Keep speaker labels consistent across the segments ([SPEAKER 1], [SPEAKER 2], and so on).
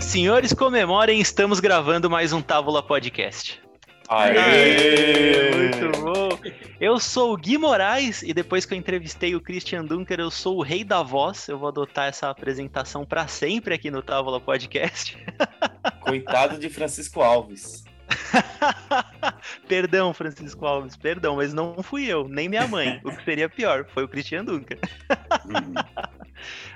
[SPEAKER 1] Senhores, comemorem, estamos gravando mais um Távola Podcast.
[SPEAKER 2] Aê!
[SPEAKER 1] Aê! Muito bom! Eu sou o Gui Moraes e depois que eu entrevistei o Christian Dunker, eu sou o rei da voz. Eu vou adotar essa apresentação para sempre aqui no Távola Podcast.
[SPEAKER 2] Coitado de Francisco Alves.
[SPEAKER 1] perdão, Francisco Alves, perdão, mas não fui eu, nem minha mãe. O que seria pior, foi o Christian Dunker.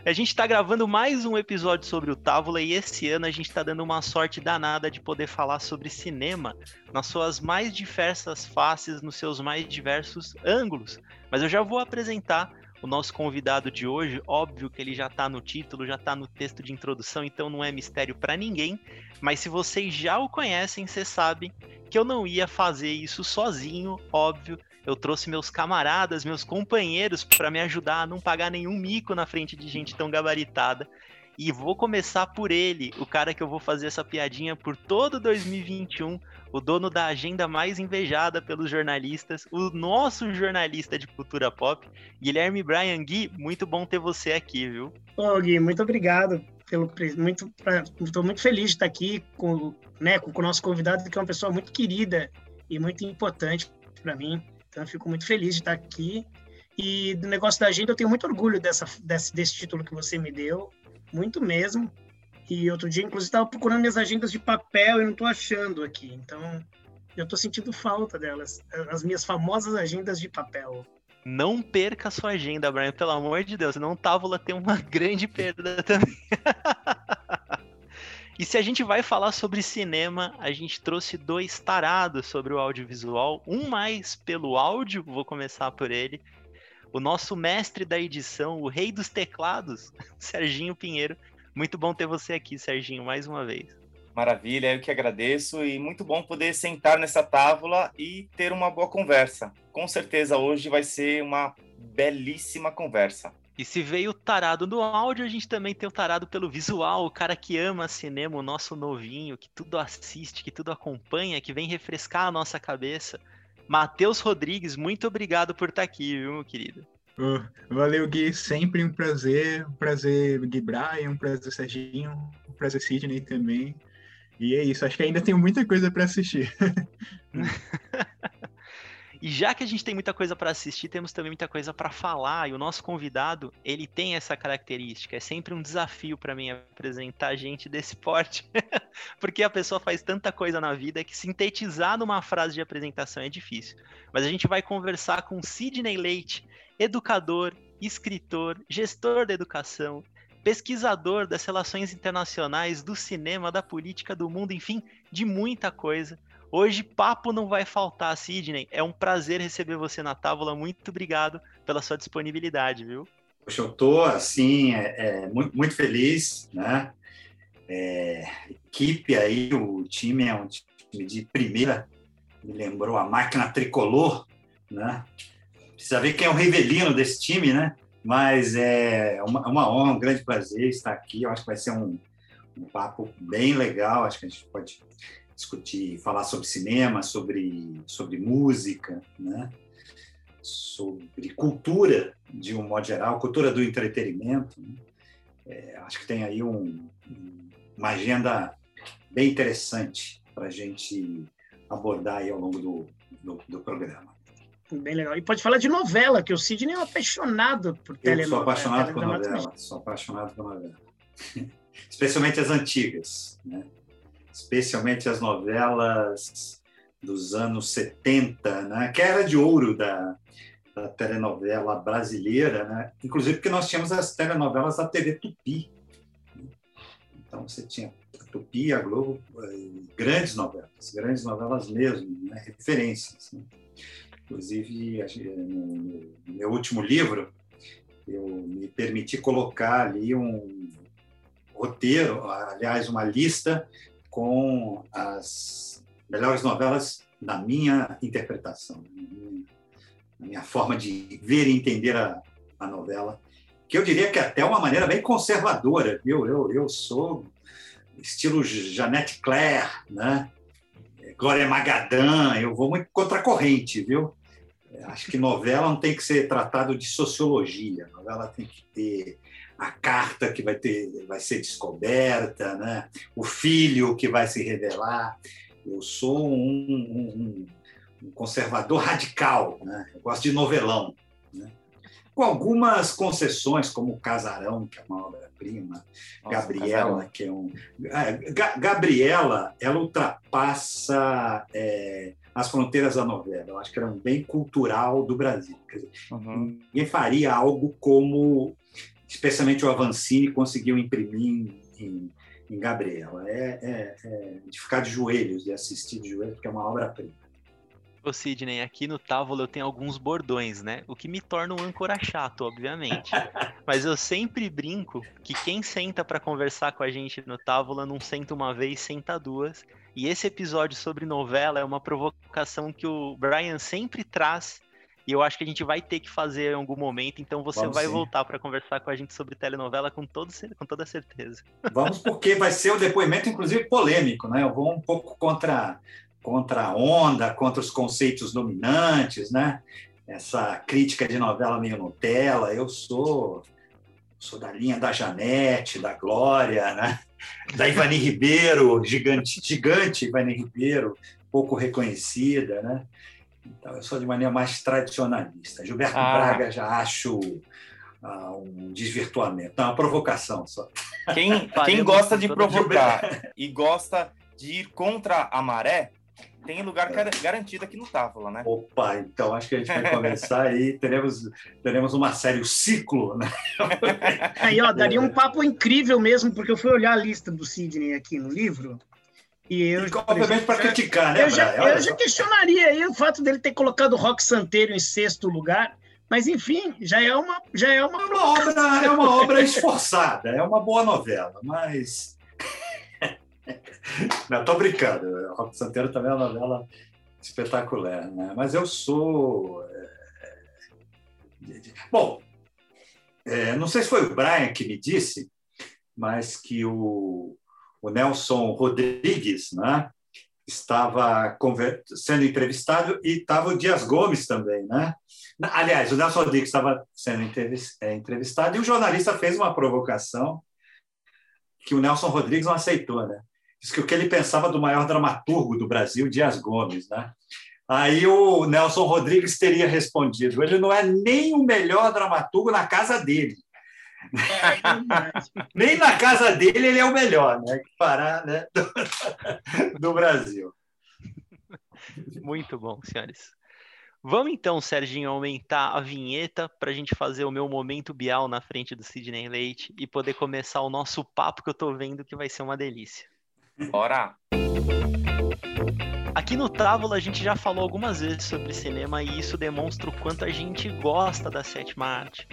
[SPEAKER 1] A gente está gravando mais um episódio sobre o Távola e esse ano a gente está dando uma sorte danada de poder falar sobre cinema nas suas mais diversas faces, nos seus mais diversos ângulos. Mas eu já vou apresentar o nosso convidado de hoje, óbvio que ele já está no título, já está no texto de introdução, então não é mistério para ninguém. Mas se vocês já o conhecem, vocês sabem que eu não ia fazer isso sozinho, óbvio. Eu trouxe meus camaradas, meus companheiros para me ajudar a não pagar nenhum mico na frente de gente tão gabaritada. E vou começar por ele, o cara que eu vou fazer essa piadinha por todo 2021, o dono da agenda mais invejada pelos jornalistas, o nosso jornalista de cultura pop, Guilherme Brian Gui. Muito bom ter você aqui, viu?
[SPEAKER 3] Ô, Gui, muito obrigado pelo muito estou muito feliz de estar aqui com, né, com o nosso convidado, que é uma pessoa muito querida e muito importante para mim. Então, eu fico muito feliz de estar aqui. E do negócio da agenda, eu tenho muito orgulho dessa, desse, desse título que você me deu muito mesmo. E outro dia, inclusive, estava procurando minhas agendas de papel e não estou achando aqui. Então, eu estou sentindo falta delas. As minhas famosas agendas de papel.
[SPEAKER 1] Não perca a sua agenda, Brian, pelo amor de Deus. Senão o Távola tem uma grande perda também. e se a gente vai falar sobre cinema, a gente trouxe dois tarados sobre o audiovisual. Um mais pelo áudio, vou começar por ele, o nosso mestre da edição, o rei dos teclados, Serginho Pinheiro. Muito bom ter você aqui, Serginho, mais uma vez.
[SPEAKER 2] Maravilha, eu que agradeço e muito bom poder sentar nessa tábua e ter uma boa conversa. Com certeza hoje vai ser uma belíssima conversa.
[SPEAKER 1] E se veio o tarado no áudio, a gente também tem o tarado pelo visual, o cara que ama cinema, o nosso novinho, que tudo assiste, que tudo acompanha, que vem refrescar a nossa cabeça. Matheus Rodrigues, muito obrigado por estar aqui, viu, meu querido?
[SPEAKER 4] Oh, valeu, Gui. Sempre um prazer. Um prazer, Gui Brian, um prazer, Serginho, um prazer, Sidney também. E é isso. Acho que ainda tenho muita coisa para assistir.
[SPEAKER 1] E já que a gente tem muita coisa para assistir, temos também muita coisa para falar. E o nosso convidado, ele tem essa característica. É sempre um desafio para mim apresentar gente desse porte, porque a pessoa faz tanta coisa na vida que sintetizar numa frase de apresentação é difícil. Mas a gente vai conversar com Sidney Leite, educador, escritor, gestor da educação, pesquisador das relações internacionais, do cinema, da política, do mundo, enfim, de muita coisa. Hoje, papo não vai faltar, Sidney. É um prazer receber você na tábua. Muito obrigado pela sua disponibilidade, viu?
[SPEAKER 5] Poxa, eu estou, assim, é, é, muito, muito feliz, né? É, equipe aí, o time é um time de primeira, me lembrou a máquina tricolor, né? Precisa ver quem é o Rivelino desse time, né? Mas é uma, uma honra, um grande prazer estar aqui. Eu acho que vai ser um, um papo bem legal. Acho que a gente pode discutir, falar sobre cinema, sobre, sobre música, né? sobre cultura, de um modo geral, cultura do entretenimento. Né? É, acho que tem aí um, uma agenda bem interessante para a gente abordar aí ao longo do, do, do, programa.
[SPEAKER 3] Bem legal. E pode falar de novela, que o Sidney é um apaixonado por telenovela.
[SPEAKER 5] Eu sou apaixonado por novela, sou apaixonado por novela. Especialmente as antigas, né? Especialmente as novelas dos anos 70, né? que era de ouro da, da telenovela brasileira, né? inclusive porque nós tínhamos as telenovelas da TV Tupi. Então você tinha a Tupi, a Globo, eh, grandes novelas, grandes novelas mesmo, né? referências. Né? Inclusive, no meu último livro, eu me permiti colocar ali um roteiro, aliás, uma lista com as melhores novelas na minha interpretação, na minha, forma de ver e entender a, a, novela, que eu diria que é até uma maneira bem conservadora, viu? Eu, eu sou estilo Janete Claire, né? Glória Magadã, eu vou muito contra a corrente, viu? Acho que novela não tem que ser tratado de sociologia, novela tem que ter a carta que vai, ter, vai ser descoberta, né? o filho que vai se revelar. Eu sou um, um, um conservador radical, né? eu gosto de novelão. Né? Com algumas concessões, como o Casarão, que é uma obra-prima, Gabriela, Casarão. que é um. É, Gabriela, ela ultrapassa. É, as fronteiras da novela. Eu acho que era um bem cultural do Brasil. Dizer, uhum. Ninguém faria algo como, especialmente o Avancini conseguiu imprimir em, em Gabriela. É, é, é, de ficar de joelhos, de assistir de joelhos, porque é uma obra-prima.
[SPEAKER 1] Ô Sidney, aqui no Távola eu tenho alguns bordões, né? O que me torna um âncora chato, obviamente. Mas eu sempre brinco que quem senta para conversar com a gente no Távola não senta uma vez, senta duas. E esse episódio sobre novela é uma provocação que o Brian sempre traz. E eu acho que a gente vai ter que fazer em algum momento. Então você Vamos vai sim. voltar para conversar com a gente sobre telenovela com, todo, com toda certeza.
[SPEAKER 5] Vamos, porque vai ser o depoimento, inclusive, polêmico, né? Eu vou um pouco contra, contra a onda, contra os conceitos dominantes, né? Essa crítica de novela meio Nutella. Eu sou sou da linha da Janete, da Glória, né? da Ivani Ribeiro, gigante, gigante Ivani Ribeiro, pouco reconhecida, né? Então, eu sou de maneira mais tradicionalista. Gilberto ah. Braga já acho ah, um desvirtuamento, é uma provocação só.
[SPEAKER 2] Quem, quem gosta de provocar e gosta de ir contra a maré, tem lugar é. garantido aqui no Távola, né?
[SPEAKER 5] Opa, então acho que a gente vai começar e teremos, teremos uma série, o ciclo, né?
[SPEAKER 3] Aí, ó, daria um papo incrível mesmo, porque eu fui olhar a lista do Sidney aqui no livro. E eu,
[SPEAKER 5] e, obviamente, para criticar, né?
[SPEAKER 3] Eu já, eu já questionaria aí o fato dele ter colocado o Rock Santeiro em sexto lugar. Mas enfim, já é uma já é uma,
[SPEAKER 5] é uma obra é uma obra esforçada, é uma boa novela, mas Não, tô brincando. O Rock Santeiro também é uma novela espetacular, né? Mas eu sou. É... Bom, é, não sei se foi o Brian que me disse, mas que o, o Nelson Rodrigues, né? Estava sendo entrevistado e estava o Dias Gomes também, né? Aliás, o Nelson Rodrigues estava sendo é, entrevistado e o jornalista fez uma provocação que o Nelson Rodrigues não aceitou, né? Diz que o que ele pensava do maior dramaturgo do Brasil, Dias Gomes, né? Aí o Nelson Rodrigues teria respondido: ele não é nem o melhor dramaturgo na casa dele. É, nem na casa dele ele é o melhor, né? Que parar, né? Do, do Brasil.
[SPEAKER 1] Muito bom, senhores. Vamos então, Serginho, aumentar a vinheta para a gente fazer o meu momento Bial na frente do Sidney Leite e poder começar o nosso papo que eu estou vendo que vai ser uma delícia.
[SPEAKER 2] Bora!
[SPEAKER 1] Aqui no Távola a gente já falou algumas vezes sobre cinema e isso demonstra o quanto a gente gosta da sétima arte.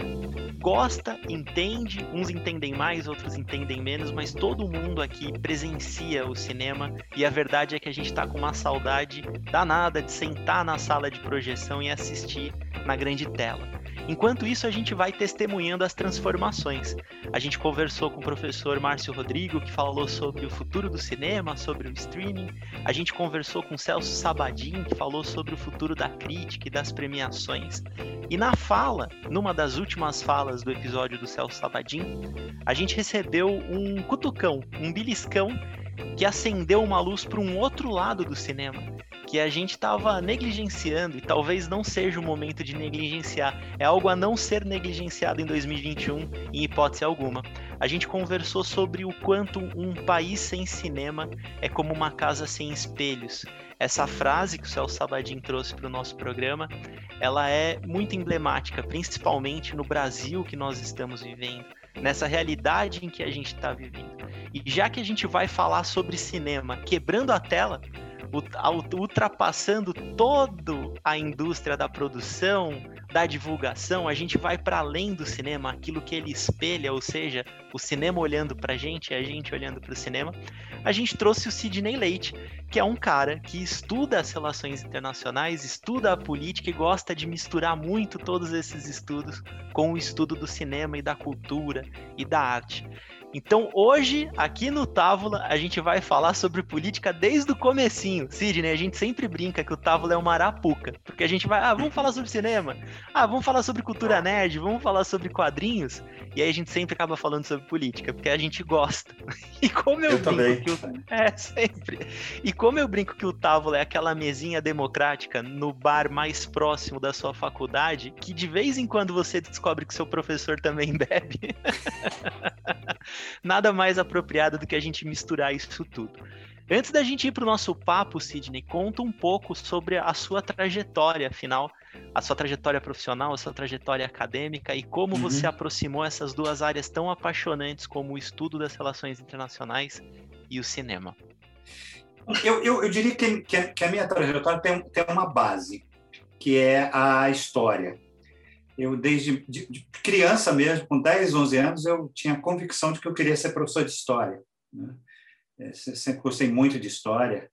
[SPEAKER 1] Gosta, entende, uns entendem mais, outros entendem menos, mas todo mundo aqui presencia o cinema e a verdade é que a gente está com uma saudade danada de sentar na sala de projeção e assistir na grande tela. Enquanto isso, a gente vai testemunhando as transformações. A gente conversou com o professor Márcio Rodrigo, que falou sobre o futuro do cinema, sobre o streaming. A gente conversou com Celso Sabadin, que falou sobre o futuro da crítica e das premiações. E na fala, numa das últimas falas do episódio do Celso Sabadin, a gente recebeu um cutucão, um beliscão que acendeu uma luz para um outro lado do cinema que a gente estava negligenciando e talvez não seja o momento de negligenciar. É algo a não ser negligenciado em 2021, em hipótese alguma. A gente conversou sobre o quanto um país sem cinema é como uma casa sem espelhos. Essa frase que o Celso Sabadin trouxe para o nosso programa, ela é muito emblemática, principalmente no Brasil que nós estamos vivendo, nessa realidade em que a gente está vivendo. E já que a gente vai falar sobre cinema quebrando a tela, ultrapassando toda a indústria da produção, da divulgação, a gente vai para além do cinema, aquilo que ele espelha, ou seja, o cinema olhando para a gente e a gente olhando para o cinema. A gente trouxe o Sidney Leite, que é um cara que estuda as relações internacionais, estuda a política e gosta de misturar muito todos esses estudos com o estudo do cinema e da cultura e da arte. Então hoje, aqui no Távola, a gente vai falar sobre política desde o comecinho. Sidney, a gente sempre brinca que o Távola é uma arapuca, porque a gente vai, ah, vamos falar sobre cinema, ah, vamos falar sobre cultura nerd, vamos falar sobre quadrinhos, e aí a gente sempre acaba falando sobre política, porque a gente gosta. E como eu,
[SPEAKER 2] Eu
[SPEAKER 1] brinco
[SPEAKER 2] também.
[SPEAKER 1] que o... É, sempre. E como eu brinco que o Távola é aquela mesinha democrática no bar mais próximo da sua faculdade, que de vez em quando você descobre que seu professor também bebe. Nada mais apropriado do que a gente misturar isso tudo. Antes da gente ir para o nosso papo, Sidney, conta um pouco sobre a sua trajetória, afinal, a sua trajetória profissional, a sua trajetória acadêmica e como
[SPEAKER 5] Uhum.
[SPEAKER 1] você aproximou essas duas áreas tão apaixonantes como o estudo das relações internacionais e o cinema.
[SPEAKER 5] Eu, eu, eu diria que, que, a- que a minha trajetória tem, tem uma base, que é a história. Eu, desde de- de criança mesmo, com 10, 11 anos, eu tinha convicção de que eu queria ser professor de história. né? É, se- Sempre gostei muito de história.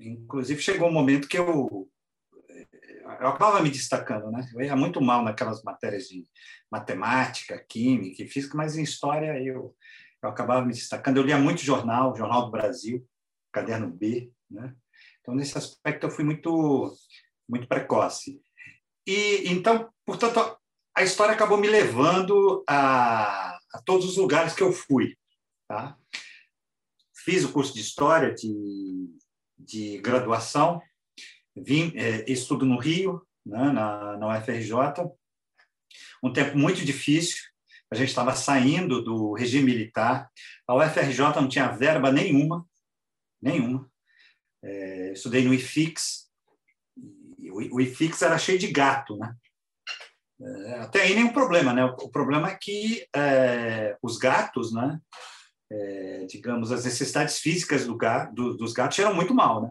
[SPEAKER 5] Inclusive, chegou um momento que eu, eu acabava me destacando. Né? Eu ia muito mal naquelas matérias de matemática, química e física, mas em história eu, eu acabava me destacando. Eu lia muito jornal, Jornal do Brasil, caderno B, né? Então nesse aspecto eu fui muito muito precoce. E então, portanto, a história acabou me levando a, a todos os lugares que eu fui, tá? Fiz o curso de história de, de graduação, vim eh, estudo no Rio, né, na, na UFRJ, um tempo muito difícil. A gente estava saindo do regime militar. A UFRJ não tinha verba nenhuma nenhuma. É, estudei no IFIX, o IFIX era cheio de gato, né? É, até aí nenhum problema, né? O, problema é que é, os gatos, né? É, digamos, as necessidades físicas do gato, do, dos gatos eram muito mal, né?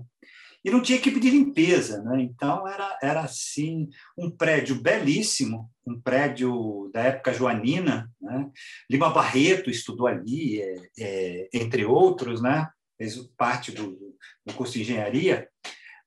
[SPEAKER 5] E não tinha equipe de limpeza, né? Então era, era assim um prédio belíssimo, um prédio da época joanina, né? Lima Barreto estudou ali, é, é, entre outros, né? fez parte do, do curso de engenharia,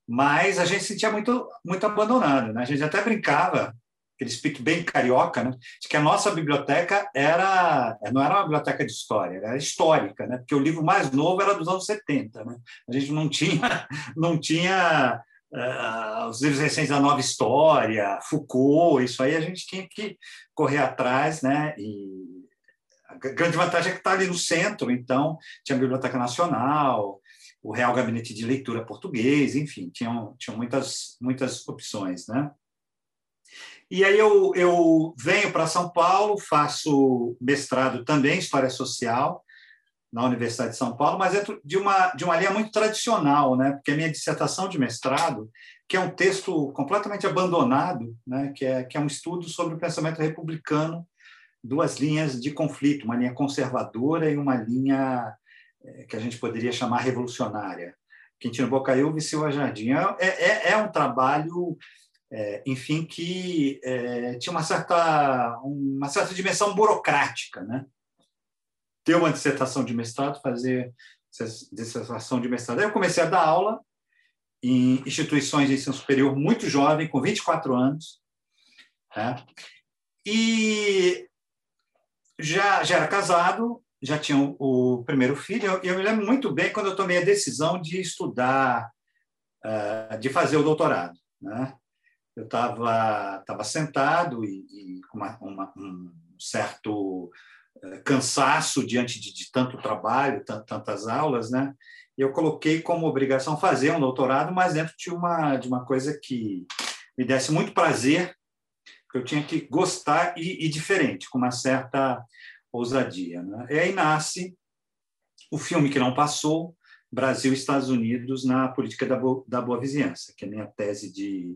[SPEAKER 5] mas a gente se sentia muito, muito abandonado. Né? A gente até brincava, aquele speak bem carioca, né? de que a nossa biblioteca era não era uma biblioteca de história, era histórica, né? porque o livro mais novo era dos anos 70. Né? A gente não tinha, não tinha uh, os livros recentes da Nova História, Foucault, isso aí a gente tinha que correr atrás né? e a grande vantagem é que está ali no centro, então tinha a Biblioteca Nacional, o Real Gabinete de Leitura Português, enfim, tinham, tinham muitas, muitas opções. Né? E aí eu, eu venho para São Paulo, faço mestrado também em História Social na Universidade de São Paulo, mas dentro de uma, de uma linha muito tradicional, né? porque a minha dissertação de mestrado, que é um texto completamente abandonado, né? que, é, que é um estudo sobre o pensamento republicano duas linhas de conflito, uma linha conservadora e uma linha que a gente poderia chamar revolucionária. Quintino Bocaiúva e Silva Jardim. É, é, é um trabalho, é, enfim, que é, tinha uma certa, uma certa dimensão burocrática. Né? Ter uma dissertação de mestrado, fazer dissertação de mestrado. Aí eu comecei a dar aula em instituições de ensino superior muito jovem, com 24 anos. Né? E já, já era casado, já tinha o, o primeiro filho. Eu, eu, me lembro muito bem quando eu tomei a decisão de estudar, uh, de fazer o doutorado. Né? Eu estava tava sentado e, e com uma, uma, um certo uh, cansaço diante de, de tanto trabalho, tantas aulas, né? E eu coloquei como obrigação fazer um doutorado, mas dentro de uma, de uma coisa que me desse muito prazer, que eu tinha que gostar e, e diferente, com uma certa ousadia. Né? E aí nasce o filme que não passou, Brasil e Estados Unidos na política da, da boa vizinhança, que é a minha tese de,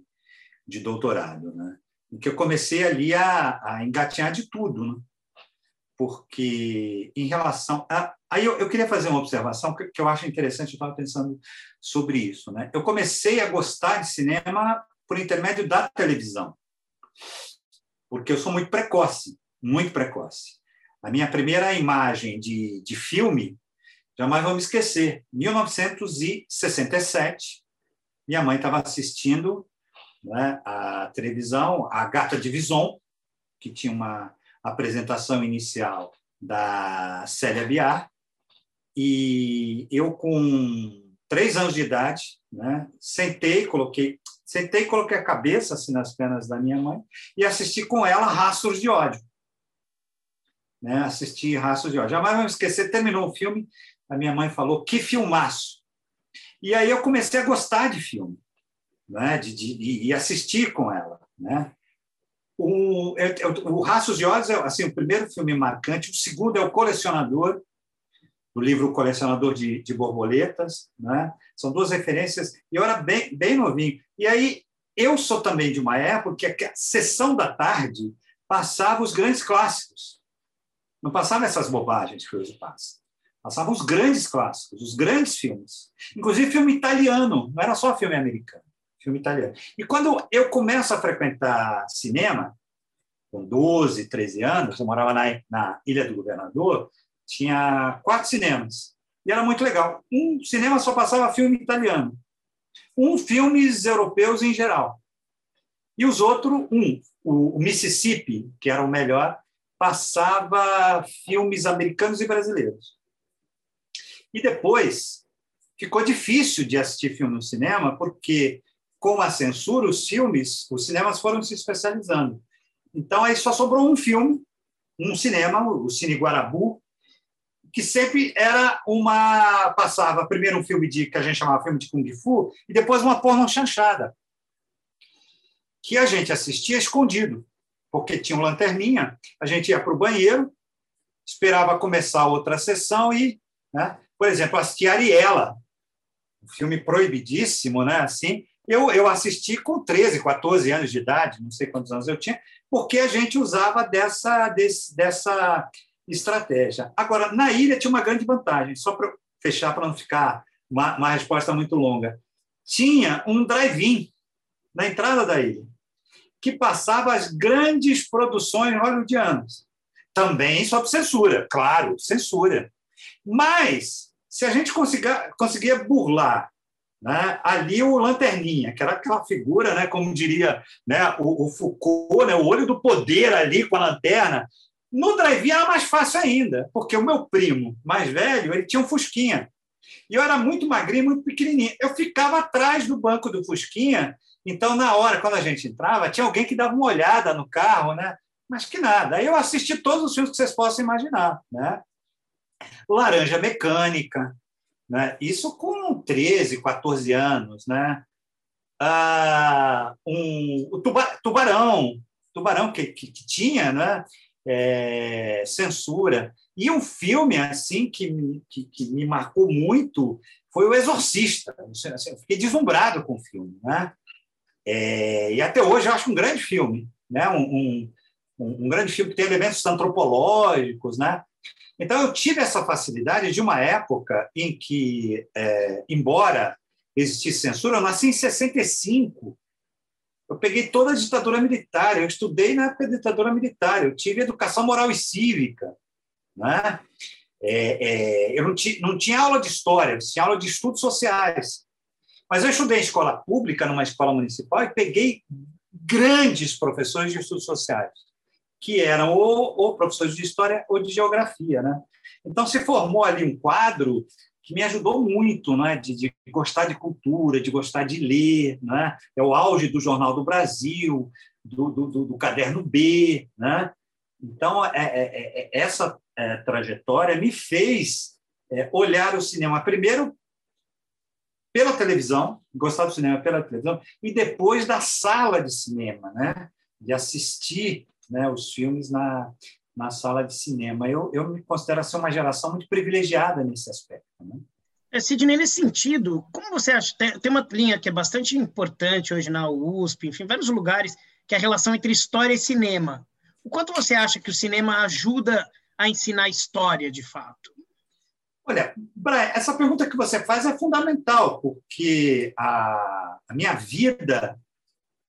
[SPEAKER 5] de doutorado, né? em que eu comecei ali a, a engatinhar de tudo, né? porque em relação a... Aí eu, eu queria fazer uma observação que, que eu acho interessante, eu estava pensando sobre isso. Né? Eu comecei a gostar de cinema por intermédio da televisão, porque eu sou muito precoce, muito precoce. A minha primeira imagem de, de filme, jamais vou me esquecer, 1967, minha mãe estava assistindo né, a televisão, a Gata de Vison, que tinha uma apresentação inicial da Célia Biar, e eu, com três anos de idade, né, sentei, coloquei, sentei coloquei a cabeça assim nas pernas da minha mãe e assisti com ela Rastros de Ódio. Né, assisti Rastros de Ódio. Jamais vou esquecer, terminou o filme, a minha mãe falou, que filmaço! E aí eu comecei a gostar de filme, né, de, de, de assistir com ela. Né? O, o Rastros de Ódio é assim, o primeiro filme marcante, o segundo é O Colecionador, do livro Colecionador de, de Borboletas. Né? São duas referências, e eu era bem, bem novinho. E aí, eu sou também de uma época que a sessão da tarde passava os grandes clássicos. Não passava essas bobagens que hoje passa. Passava os grandes clássicos, os grandes filmes. Inclusive filme italiano, não era só filme americano, filme italiano. E quando eu começo a frequentar cinema, com 12, 13 anos, eu morava na, na Ilha do Governador, tinha quatro cinemas. E era muito legal. Um cinema só passava filme italiano. Um filmes europeus em geral. E os outros, um, o Mississippi, que era o melhor, passava filmes americanos e brasileiros. E depois ficou difícil de assistir filme no cinema, porque com a censura, os filmes, os cinemas foram se especializando. Então aí só sobrou um filme, um cinema, o Cine Guarabu, que sempre era uma passava primeiro um filme de que a gente chamava filme de kung fu e depois uma porno chanchada que a gente assistia escondido porque tinha um lanterninha a gente ia para o banheiro esperava começar outra sessão e né, por exemplo assistia Ariela um filme proibidíssimo né assim eu, eu assisti com 13, 14 anos de idade, não sei quantos anos eu tinha, porque a gente usava dessa, desse, dessa estratégia. Agora, na ilha tinha uma grande vantagem, só para fechar, para não ficar uma, uma resposta muito longa. Tinha um drive-in na entrada da ilha, que passava as grandes produções hollywoodianas. Também sob censura, claro, censura. Mas, se a gente conseguia, conseguia burlar né, ali o Lanterninha, que era aquela figura, né, como diria né, o, o Foucault, né, o olho do poder ali com a lanterna, no drive era mais fácil ainda, porque o meu primo mais velho ele tinha um Fusquinha. E eu era muito magrinho, muito pequenininho. Eu ficava atrás do banco do Fusquinha, então, na hora, quando a gente entrava, tinha alguém que dava uma olhada no carro, né? mas que nada. Aí eu assisti todos os filmes que vocês possam imaginar. Né? Laranja Mecânica, né? isso com 13, 14 anos. Né? Ah, um, o Tubarão, Tubarão que, que, que tinha, né? é, censura. E um filme assim que me, que, que me marcou muito foi O Exorcista. Assim, eu fiquei deslumbrado com o filme. Né? É, e até hoje eu acho um grande filme, né? Um, um, um, grande filme que tem elementos antropológicos. Né? Então eu tive essa facilidade de uma época em que, é, embora existisse censura, eu nasci em 65, eu peguei toda a ditadura militar, eu estudei na época da ditadura militar, eu tive educação moral e cívica. Né? É, é, eu não, ti, não tinha aula de história, tinha aula de estudos sociais. Mas eu estudei em escola pública, numa escola municipal, e peguei grandes professores de estudos sociais, que eram ou, ou professores de história ou de geografia. Né? Então, se formou ali um quadro que me ajudou muito, né, de, de, gostar de cultura, de gostar de ler, né? É o auge do Jornal do Brasil, do, do, do Caderno B, né? Então é, é, é, é essa é, trajetória me fez é, olhar o cinema primeiro pela televisão, gostar do cinema pela televisão e depois da sala de cinema, né? De assistir né, os filmes na, na sala de cinema. Eu, eu me considero ser uma geração muito privilegiada nesse aspecto. Né?
[SPEAKER 3] É, Sidney, nesse sentido, como você acha? Tem, tem uma linha que é bastante importante hoje na USP, enfim, vários lugares, que é a relação entre história e cinema. O quanto você acha que o cinema ajuda a ensinar história, de fato?
[SPEAKER 5] Olha, Brian, essa pergunta que você faz é fundamental, porque a, a minha vida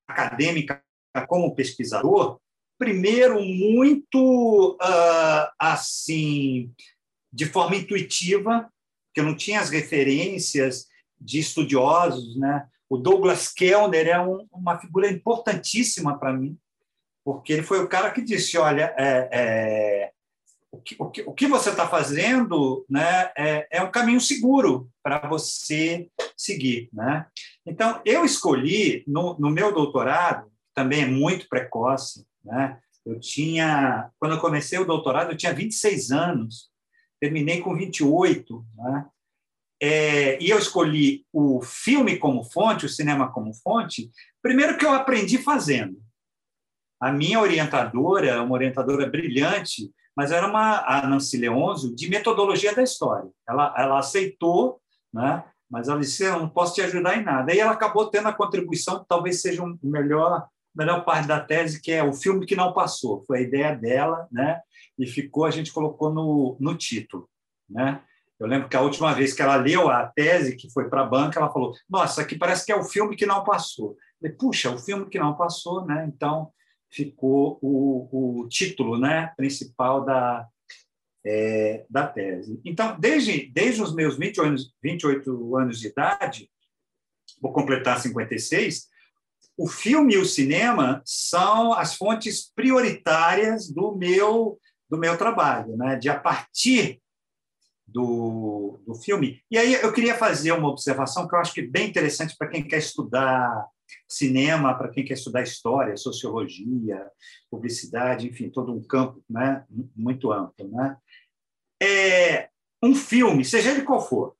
[SPEAKER 5] acadêmica como pesquisador primeiro muito uh, assim de forma intuitiva, que eu não tinha as referências de estudiosos, né? O Douglas Kellner é um, uma figura importantíssima para mim, porque ele foi o cara que disse, olha, é, é, o que, o que, o que você está fazendo né, é, é um caminho seguro para você seguir. Né? Então, eu escolhi, no, no meu doutorado, também é muito precoce, né? eu tinha, quando eu comecei o doutorado, eu tinha 26 anos, terminei com 28, né? É, e eu escolhi o filme como fonte, o cinema como fonte, primeiro que eu aprendi fazendo. A minha orientadora, uma orientadora brilhante, mas era uma a Nancy Leonzo de metodologia da história. Ela, ela aceitou, né? mas ela disse: eu não posso te ajudar em nada. E ela acabou tendo a contribuição que talvez seja o melhor melhor parte da tese, que é o filme que não passou. Foi a ideia dela, né? E ficou, a gente colocou no, no título, né? Eu lembro que a última vez que ela leu a tese, que foi para a banca, ela falou: Nossa, aqui parece que é o filme que não passou. Falei, Puxa, o filme que não passou, né? Então ficou o, o título, né, principal da é, da tese. Então, desde desde os meus 28 anos, 28 anos de idade, vou completar 56, o filme e o cinema são as fontes prioritárias do meu do meu trabalho, né? De a partir do, do filme. E aí eu queria fazer uma observação que eu acho que é bem interessante para quem quer estudar cinema, para quem quer estudar história, sociologia, publicidade, enfim, todo um campo né, muito amplo. Né? É, um filme, seja ele qual for,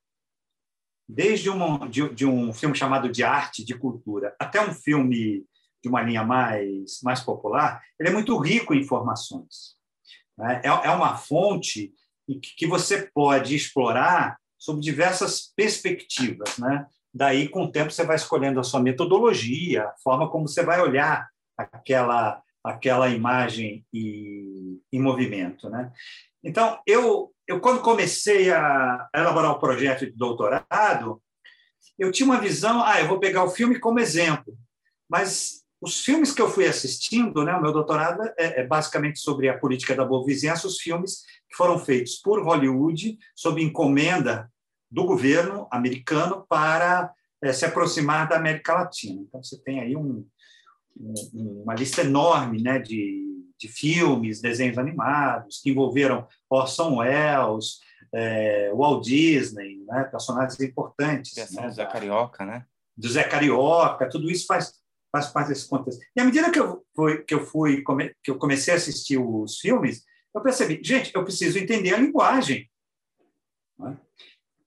[SPEAKER 5] desde uma, de, de, um filme chamado de arte, de cultura, até um filme de uma linha mais, mais popular, ele é muito rico em informações. Né? É, é uma fonte que você pode explorar sob diversas perspectivas. Né? Daí, com o tempo, você vai escolhendo a sua metodologia, a forma como você vai olhar aquela, aquela imagem e, em movimento. Né? Então, eu, eu, quando comecei a elaborar o projeto de doutorado, eu tinha uma visão, ah, eu vou pegar o filme como exemplo, mas os filmes que eu fui assistindo, né, o meu doutorado é, é, basicamente sobre a política da boa vizinhança, os filmes que foram feitos por Hollywood sob encomenda do governo americano para é, se aproximar da América Latina. Então você tem aí um, um, uma lista enorme, né, de, de filmes, desenhos animados que envolveram Orson Welles, é, Walt Disney, né, personagens importantes.
[SPEAKER 2] Né, Zé Carioca, né?
[SPEAKER 5] Do Zé Carioca, tudo isso faz faz parte desse contexto. E à medida que eu fui, que eu fui que eu comecei a assistir os filmes, eu percebi, gente, eu preciso entender a linguagem. É?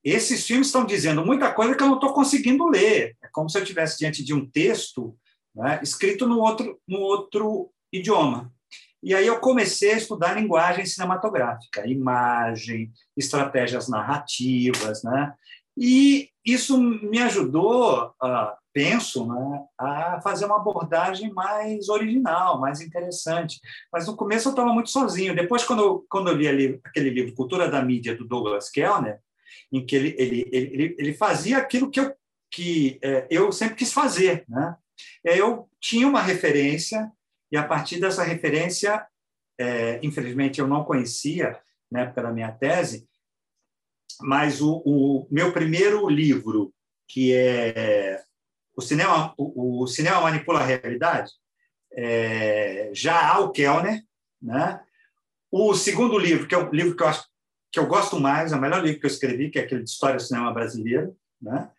[SPEAKER 5] Esses filmes estão dizendo muita coisa que eu não estou conseguindo ler. É como se eu estivesse diante de um texto né, escrito no outro, no outro idioma. E aí eu comecei a estudar linguagem cinematográfica, imagem, estratégias narrativas, né? E isso me ajudou, uh, penso, né, a fazer uma abordagem mais original, mais interessante. Mas no começo eu estava muito sozinho. Depois, quando eu, quando eu li ali, aquele livro Cultura da Mídia, do Douglas Kellner, em que ele, ele, ele, ele fazia aquilo que eu, que, é, eu sempre quis fazer. Né? Eu tinha uma referência, e a partir dessa referência, é, infelizmente eu não conhecia na época da minha tese, mas o, o meu primeiro livro, que é o cinema, o, o cinema manipula a realidade, é, já há o Kellner, né? O segundo livro, que é o livro que eu acho que eu gosto mais, é o melhor livro que eu escrevi, que é aquele de História do Cinema Brasileiro, né?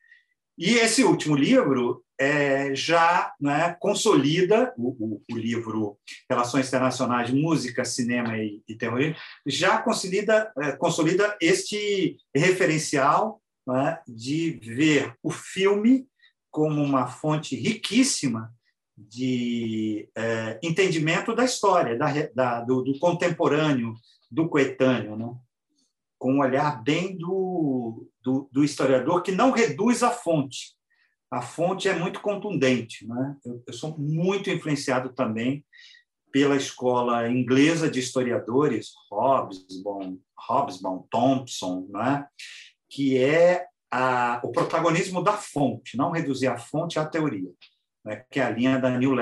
[SPEAKER 5] E esse último livro é, já né, consolida o, o, o, livro Relações Internacionais, Música, Cinema e, e Terrorismo, já consolida, é, consolida este referencial né, de ver o filme como uma fonte riquíssima de é, entendimento da história, da, da, do, do, contemporâneo, do coetâneo, né? com um olhar bem do, do, do, historiador que não reduz a fonte. A fonte é muito contundente. Né? Eu, eu sou muito influenciado também pela escola inglesa de historiadores, Hobsbawm, Hobsbawm Thompson, né? que é a, o protagonismo da fonte, não reduzir a fonte à teoria, né, que é a linha da New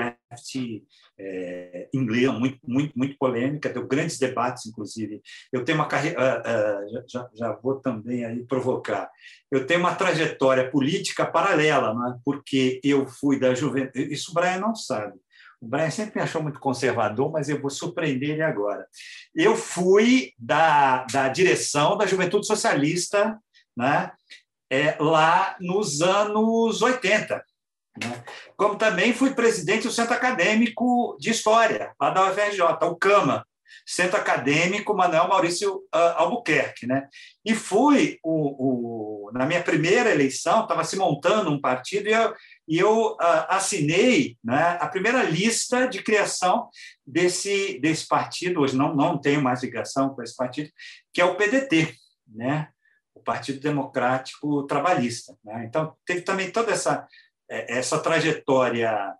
[SPEAKER 5] é, inglesa, muito, muito, muito polêmica, deu grandes debates, inclusive. Eu tenho uma carreira, uh, uh, já, já vou também aí provocar, eu tenho uma trajetória política paralela, né, porque eu fui da juventude, isso o Brian não sabe, O Brian sempre me achou muito conservador, mas eu vou surpreender ele agora. Eu fui da, da direção da Juventude Socialista né, é, lá nos anos 80. Né? Como também fui presidente do Centro Acadêmico de História, lá da UFRJ, o CAMA, Centro Acadêmico Manuel Maurício uh, Albuquerque. Né? E fui, o, o na minha primeira eleição, estava se montando um partido e eu, e eu uh, assinei né, a primeira lista de criação desse, desse partido, hoje não, não tenho mais ligação com esse partido, que é o PDT, né? o Partido Democrático Trabalhista. Né? Então, teve também toda essa, essa trajetória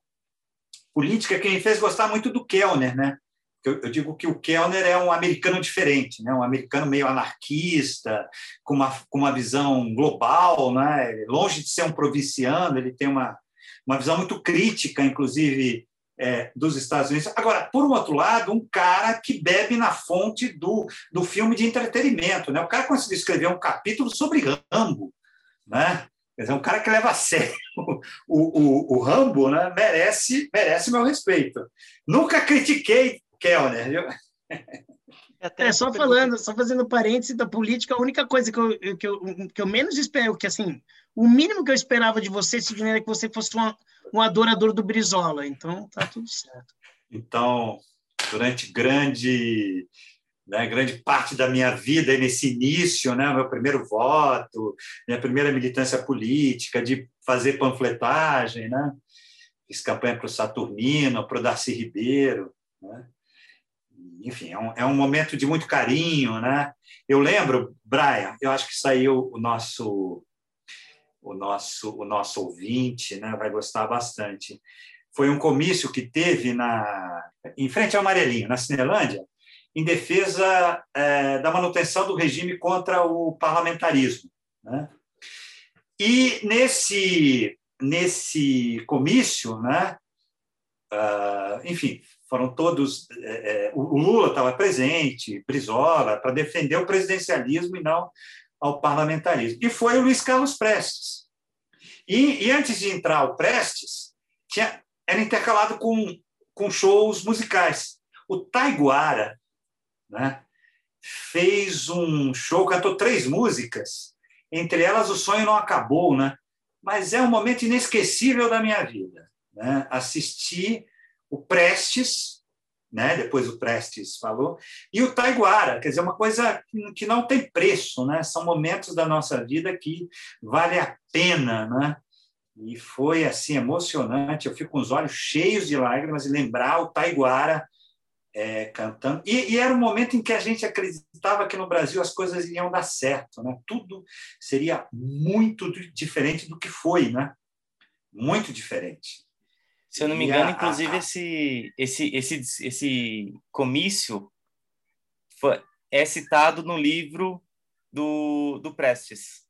[SPEAKER 5] política que me fez gostar muito do Kellner, né? Eu, eu, digo que o Kellner é um americano diferente, né? um americano meio anarquista, com uma, com uma visão global, né? longe de ser um provinciano, ele tem uma, uma visão muito crítica, inclusive, é, dos Estados Unidos. Agora, por um outro lado, um cara que bebe na fonte do, do filme de entretenimento. Né? O cara conseguiu escrever um capítulo sobre Rambo. Né? Quer dizer, um cara que leva a sério o, o, o Rambo né? merece, merece meu respeito. Nunca critiquei Kellner, viu?
[SPEAKER 3] É, só falando, só fazendo parênteses da política, a única coisa que eu, que eu, que eu menos espero, que assim, o mínimo que eu esperava de você, Sidney, era que você fosse uma, um adorador do Brizola. Então, tá tudo certo.
[SPEAKER 5] Então, durante grande, né, grande parte da minha vida, nesse início, né, meu primeiro voto, minha primeira militância política, de fazer panfletagem, né, fiz campanha para o Saturnino, para o Darcy Ribeiro, né, enfim, é um, é um momento de muito carinho, né? Eu lembro, Brian, eu acho que saiu o nosso o nosso o nosso ouvinte, né? Vai gostar bastante. Foi um comício que teve na em frente ao Amarelinho, na Cinelândia, em defesa é, da manutenção do regime contra o parlamentarismo, né? E nesse nesse comício, né? Uh, enfim, foram todos. É, é o Lula estava presente, Brizola, para defender o presidencialismo e não ao parlamentarismo. E foi o Luiz Carlos Prestes. E, e antes de entrar o Prestes, tinha, era intercalado com, com shows musicais. O Taiguara né, fez um show, cantou três músicas, entre elas O Sonho Não Acabou, né? mas é um momento inesquecível da minha vida. Né? Assistir o Prestes, né? depois o Prestes falou, e o Taiguara, quer dizer, uma coisa que não tem preço, né? são momentos da nossa vida que vale a pena, né? E foi assim emocionante. Eu fico com os olhos cheios de lágrimas e lembrar o Taiguara é, cantando. E, e, era um momento em que a gente acreditava que no Brasil as coisas iriam dar certo, né? Tudo seria muito diferente do que foi, né? Muito diferente.
[SPEAKER 2] Se eu não me engano, a, inclusive, a, esse, esse, esse, esse comício foi, é citado no livro do, do Prestes.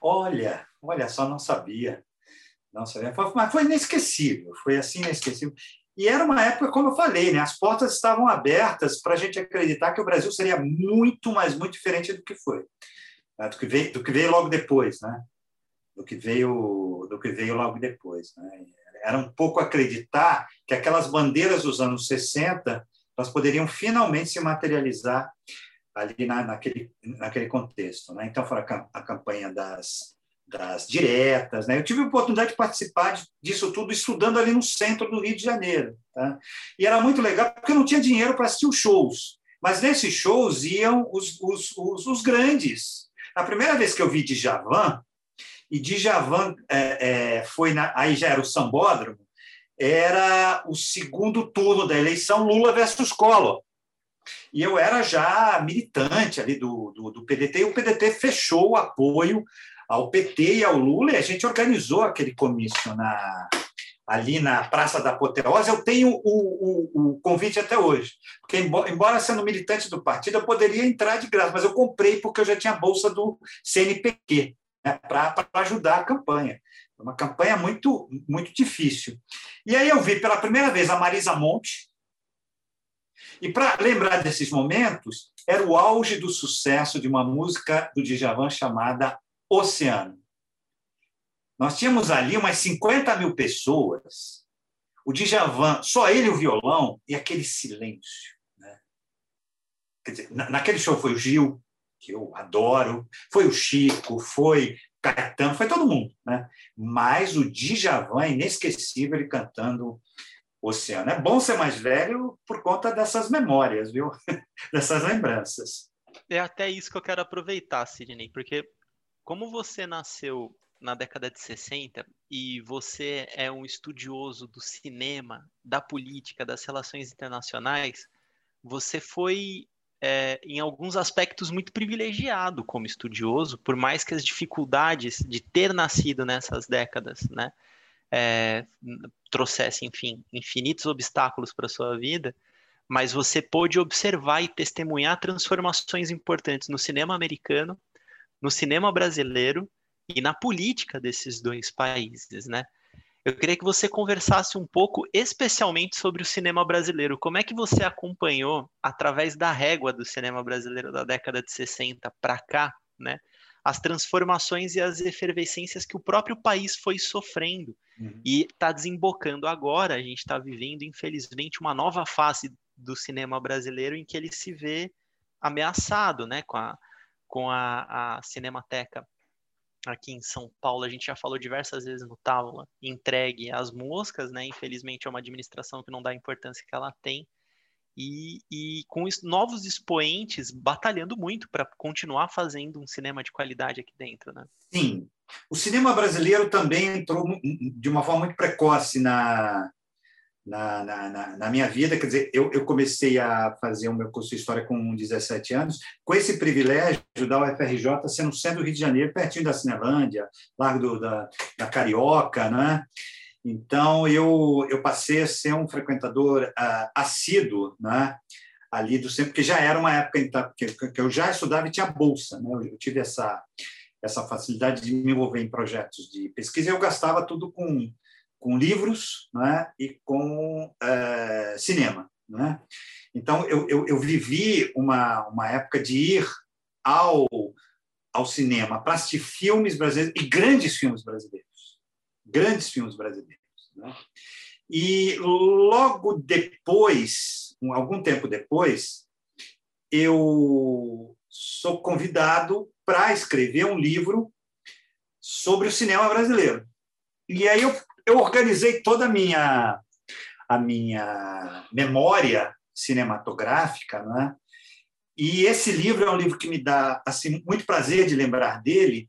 [SPEAKER 5] Olha, olha só, não sabia. Não sabia. Foi, mas foi inesquecível, foi assim inesquecível. E era uma época, como eu falei, né, as portas estavam abertas para a gente acreditar que o Brasil seria muito, mas muito diferente do que foi, né, do, que veio, do que veio logo depois, né? do que veio do que veio logo depois. Né? era um pouco acreditar que aquelas bandeiras dos anos 60 elas poderiam finalmente se materializar ali na, naquele, naquele contexto. Né? Então, foi a, a campanha das, das diretas. Né? Eu tive a oportunidade de participar disso tudo estudando ali no centro do Rio de Janeiro. Tá? E era muito legal, porque eu não tinha dinheiro para assistir os shows. Mas nesses shows iam os, os, os, os grandes. A primeira vez que eu vi Djavan, e Djavan é, é, foi na, aí já era o Sambódromo, era o segundo turno da eleição Lula versus Collor. E eu era já militante ali do, do, do PDT, e o PDT fechou o apoio ao PT e ao Lula, e a gente organizou aquele comício na, ali na Praça da Apoteose, eu tenho o, o, o, convite até hoje. Porque, embora sendo militante do partido, eu poderia entrar de graça, mas eu comprei porque eu já tinha a bolsa do CNPq né, para ajudar a campanha. Uma campanha muito, muito difícil. E aí eu vi pela primeira vez a Marisa Monte, e para lembrar desses momentos, era o auge do sucesso de uma música do Djavan chamada Oceano. Nós tínhamos ali umas 50 mil pessoas. o Djavan, só ele o violão e aquele silêncio. Né? Quer dizer, naquele show foi o Gil, que eu adoro, foi o Chico, foi Caetano, foi todo mundo. Né? Mas o Djavan é inesquecível ele cantando Oceano. É bom ser mais velho por conta dessas memórias, viu? dessas lembranças.
[SPEAKER 1] É até isso que eu quero aproveitar, Sidney, porque como você nasceu na década de 60 e você é um estudioso do cinema, da política, das relações internacionais, você foi, é, em alguns aspectos, muito privilegiado como estudioso, por mais que as dificuldades de ter nascido nessas décadas, né, é, enfim, infinitos obstáculos para sua vida, mas você pôde observar e testemunhar transformações importantes no cinema americano, no cinema brasileiro e na política desses dois países, né? Eu queria que você conversasse um pouco, especialmente sobre o cinema brasileiro. Como é que você acompanhou, através da régua do cinema brasileiro da década de 60 para cá, né, as transformações e as efervescências que o próprio país foi sofrendo uhum. e está desembocando agora. A gente está vivendo, infelizmente, uma nova fase do cinema brasileiro em que ele se vê ameaçado, né, com a, com a, a Cinemateca aqui em São Paulo, a gente já falou diversas vezes no Távola, entregue às moscas, né? Infelizmente é uma administração que não dá a importância que ela tem. E, e com novos expoentes batalhando muito para continuar fazendo um cinema de qualidade aqui dentro, né?
[SPEAKER 5] Sim. O cinema brasileiro também entrou de uma forma muito precoce na, na, na, na, minha vida. Quer dizer, eu, eu comecei a fazer o meu curso de História com 17 anos, com esse privilégio da UFRJ sendo centro do Rio de Janeiro, pertinho da Cinelândia, Largo da, da Carioca, né? Então, eu, eu passei a ser um frequentador uh, assíduo, né? ali do centro, porque já era uma época então, que, que eu já estudava e tinha bolsa, né? Eu tive essa essa facilidade de me envolver em projetos de pesquisa, e eu gastava tudo com com livros né, e com é, cinema. Né? Então, eu, eu, eu, vivi uma, uma época de ir ao, ao cinema para assistir filmes brasileiros e grandes filmes brasileiros. Grandes filmes brasileiros. Né? E logo depois, algum tempo depois, eu sou convidado para escrever um livro sobre o cinema brasileiro. E aí eu eu organizei toda a minha, a minha memória cinematográfica, né? E esse livro é um livro que me dá assim muito prazer de lembrar dele.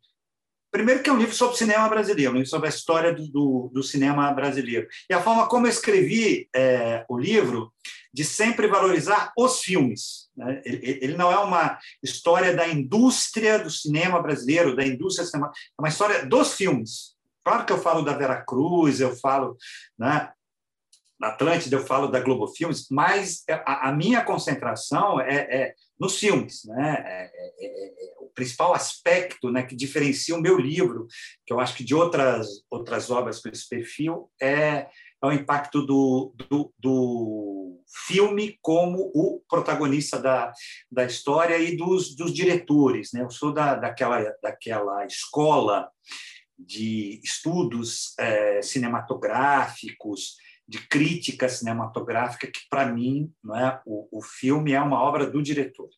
[SPEAKER 5] Primeiro que é um livro sobre cinema brasileiro, um livro sobre a história do, do, do cinema brasileiro. E a forma como eu escrevi é, o livro de sempre valorizar os filmes. Né? Ele, ele, não é uma história da indústria do cinema brasileiro, da indústria cinema, é uma história dos filmes. Claro que eu falo da Vera Cruz, eu falo né, na Atlântida, eu falo da Globo Filmes, mas a, a minha concentração é, é, nos filmes. Né? É, é, é, é, o principal aspecto né, que diferencia o meu livro, que eu acho que de outras, outras obras com esse perfil, é, é o impacto do, do, do, filme como o protagonista da, da história e dos, dos diretores. Né? Eu sou da, daquela, daquela escola de estudos é, cinematográficos, de crítica cinematográfica, que para mim não é, o, o filme é uma obra do diretor.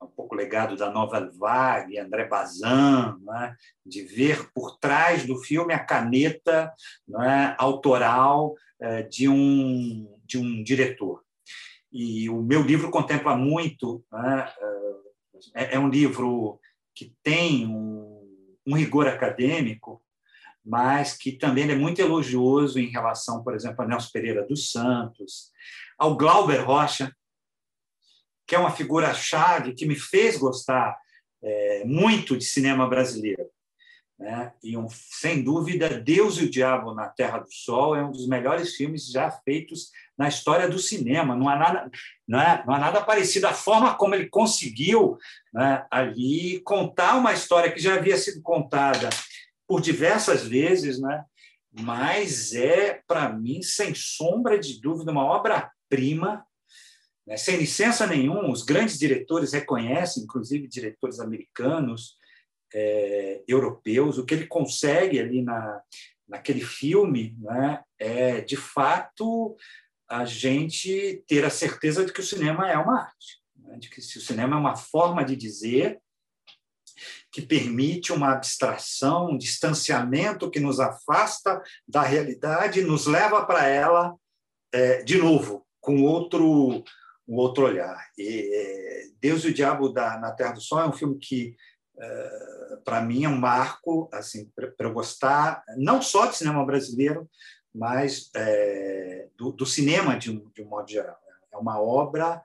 [SPEAKER 5] É um pouco legado da Nova Vague, André Bazin, é, de ver por trás do filme a caneta é, autoral é, de, um, de um diretor. E o meu livro contempla muito, é, é, é um livro que tem um um rigor acadêmico, mas que também é muito elogioso em relação, por exemplo, a Nelson Pereira dos Santos, ao Glauber Rocha, que é uma figura-chave que me fez gostar é, muito de cinema brasileiro. Né? E, um, sem dúvida, Deus e o Diabo na Terra do Sol é um dos melhores filmes já feitos na história do cinema. Não há nada, não é, não há nada parecido. A forma como ele conseguiu né, ali contar uma história que já havia sido contada por diversas vezes, né? mas é, para mim, sem sombra de dúvida, uma obra-prima. Né? Sem licença nenhuma, os grandes diretores reconhecem, inclusive diretores americanos, é, europeus, o que ele consegue ali na, naquele filme né, é, de fato, a gente ter a certeza de que o cinema é uma arte, né, de que o cinema é uma forma de dizer que permite uma abstração, um distanciamento que nos afasta da realidade e nos leva para ela é, de novo, com outro um outro olhar. E, é, Deus e o Diabo da, na Terra do Sol é um filme que para mim é um marco assim para eu gostar não só de cinema brasileiro mas é, do, do, cinema de um, de um, modo geral. É uma obra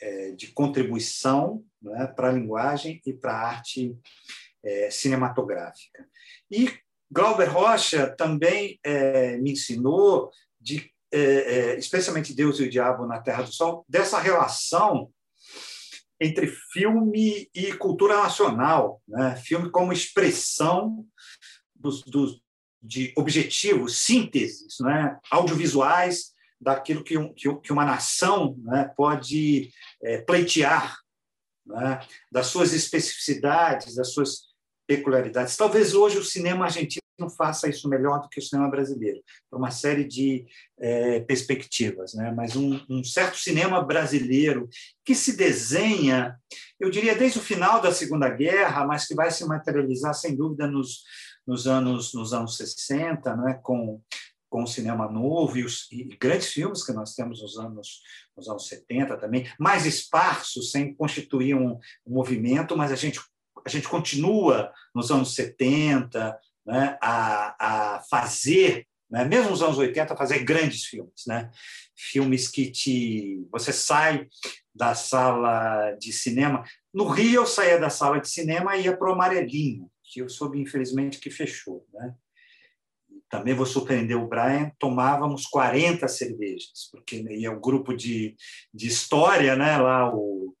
[SPEAKER 5] é, de contribuição né, para a linguagem e para a arte é, cinematográfica. E Glauber Rocha também me ensinou de especialmente Deus e o Diabo na Terra do Sol dessa relação entre filme e cultura nacional, né? filme como expressão dos, dos, de objetivos, sínteses né? audiovisuais daquilo que, um, que uma nação né? pode é, pleitear, né? das suas especificidades, das suas peculiaridades. Talvez hoje o cinema argentino não faça isso melhor do que o cinema brasileiro, por uma série de é, perspectivas. Né? Mas um, um, certo cinema brasileiro que se desenha, eu diria, desde o final da Segunda Guerra, mas que vai se materializar, sem dúvida, nos, nos, anos, nos anos 60, né? com, com o cinema novo e, os, e grandes filmes que nós temos nos anos, nos anos 70 também, mais esparsos, sem constituir um, um movimento, mas a gente a gente continua nos anos 70, né, a, a fazer, né, mesmo nos anos 80, a fazer grandes filmes. Né? Filmes que te. Você sai da sala de cinema. No Rio, eu saía da sala de cinema e ia para o Amarelinho, que eu soube, infelizmente, que fechou. Né? Também vou surpreender o Brian, tomávamos 40 cervejas, porque ia o grupo de, de história, né? lá o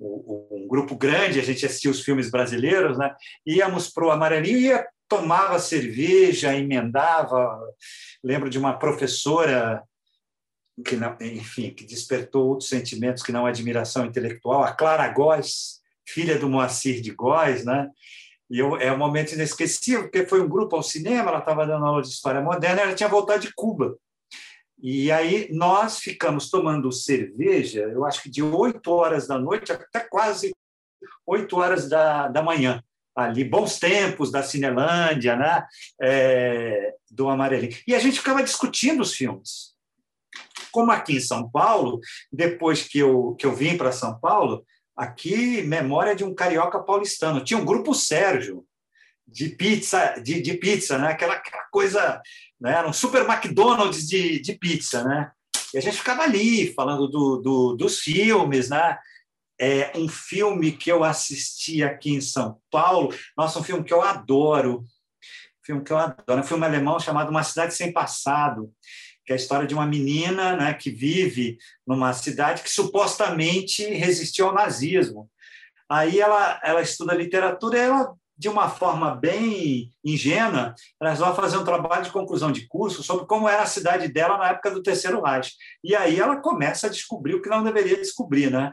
[SPEAKER 5] um grupo grande, a gente assistia os filmes brasileiros, né? íamos para o Amarelinho ia tomava cerveja, emendava. Lembro de uma professora que, não, enfim, que despertou outros sentimentos que não admiração intelectual, a Clara Góes, filha do Moacir de Góes, né? E eu, é um momento inesquecível, porque foi um grupo ao cinema, ela estava dando aula de história moderna, ela tinha voltado de Cuba. E aí nós ficamos tomando cerveja, eu acho que de 8 horas da noite até quase 8 horas da, da manhã ali, bons tempos da Cinelândia, né? É, do Amarelinho. E a gente ficava discutindo os filmes. Como aqui em São Paulo, depois que eu, que eu vim para São Paulo, aqui, memória de um carioca paulistano. Tinha um grupo Sérgio, de pizza, de, de pizza, né? aquela, aquela coisa, né? era um super McDonald's de, de pizza. Né? E a gente ficava ali falando do, do, dos filmes, né? É um filme que eu assisti aqui em São Paulo. Nossa, um filme que eu adoro. Filme que eu adoro. É um filme alemão chamado Uma Cidade Sem Passado, que é a história de uma menina né, que vive numa cidade que supostamente resistiu ao nazismo. Aí ela, ela estuda literatura e ela, de uma forma bem ingênua, ela resolve fazer um trabalho de conclusão de curso sobre como era a cidade dela na época do Terceiro Reich. E aí ela começa a descobrir o que não deveria descobrir, né?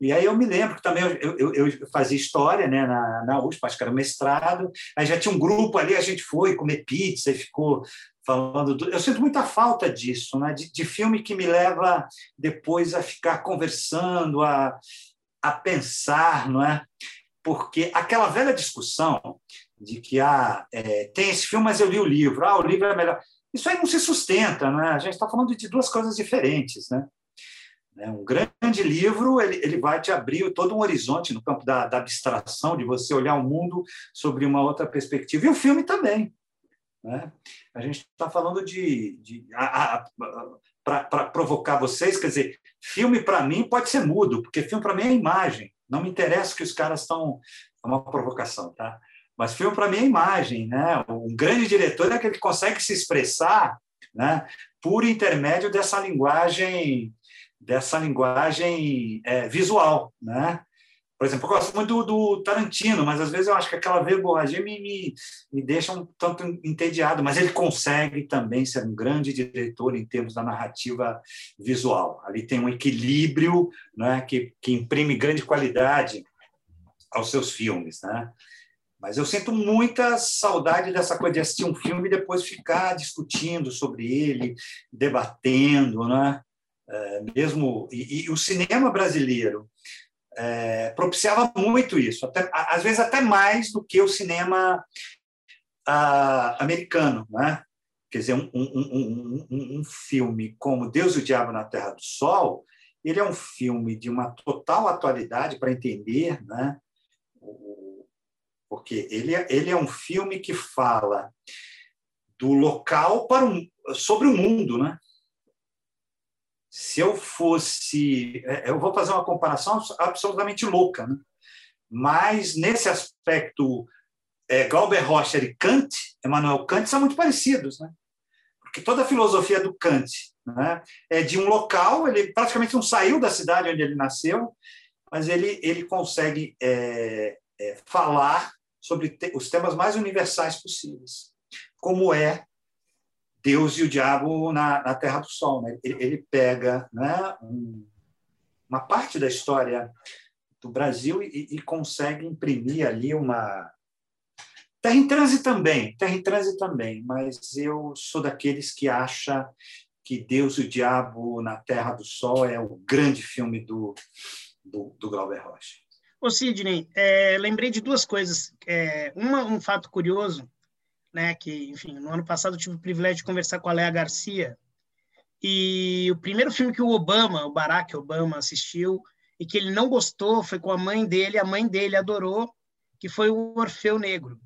[SPEAKER 5] E aí eu me lembro que também eu, eu, eu fazia história né, na, na USP, acho que era mestrado, aí já tinha um grupo ali, a gente foi comer pizza e ficou falando. Do... Eu sinto muita falta disso, né, de, de filme que me leva depois a ficar conversando, a, a pensar, não é? Porque aquela velha discussão de que ah, é, tem esse filme, mas eu li o livro, ah, o livro é melhor. Isso aí não se sustenta, né? A gente está falando de duas coisas diferentes, né? Né? Um grande livro ele, ele vai te abrir todo um horizonte no campo da, da abstração, de você olhar o mundo sobre uma outra perspectiva. E o filme também. Né? A gente está falando de. de para provocar vocês, quer dizer, filme para mim pode ser mudo, porque filme para mim é imagem. Não me interessa que os caras estão. É uma provocação, tá? Mas filme para mim é imagem, né? Um grande diretor é aquele que consegue se expressar, né? Por intermédio dessa linguagem dessa linguagem é, visual, né? Por exemplo, eu gosto muito do, do, Tarantino, mas às vezes eu acho que aquela verborragia me, me, me deixa um tanto entediado, mas ele consegue também ser um grande diretor em termos da narrativa visual. Ali tem um equilíbrio né, que, que imprime grande qualidade aos seus filmes. Né? Mas eu sinto muita saudade dessa coisa de assistir um filme e depois ficar discutindo sobre ele, debatendo, né? É, mesmo e, e, o cinema brasileiro é, propiciava muito isso, até, às vezes até mais do que o cinema a, americano, né? Quer dizer, um, um, um, um, filme como Deus e o Diabo na Terra do Sol, ele é um filme de uma total atualidade para entender, né? Porque ele é, ele é um filme que fala do local para sobre o mundo, né? Se eu fosse, é, eu vou fazer uma comparação absolutamente louca, né? Mas nesse aspecto é, Glauber Rocha e Kant, Emmanuel Kant, são muito parecidos, né? Porque toda a filosofia do Kant né, é de um local, ele praticamente não saiu da cidade onde ele nasceu, mas ele, ele consegue é, é, falar sobre te, os temas mais universais possíveis, como é Deus e o diabo na, na Terra do Sol. Né? Ele, ele pega né, um, uma parte da história do Brasil e, e consegue imprimir ali uma, Terra em Transe também, Terra em também, mas eu sou daqueles que acha que Deus e o Diabo na Terra do Sol é o grande filme do, do, do Glauber Rocha.
[SPEAKER 3] Ô Sidney, é, lembrei de duas coisas. É, uma, um fato curioso, né, que, enfim, no ano passado eu tive o privilégio de conversar com a Léa Garcia, e o primeiro filme que o Obama, o Barack Obama, assistiu, e que ele não gostou, foi com a mãe dele, a mãe dele adorou, que foi o Orfeu Negro.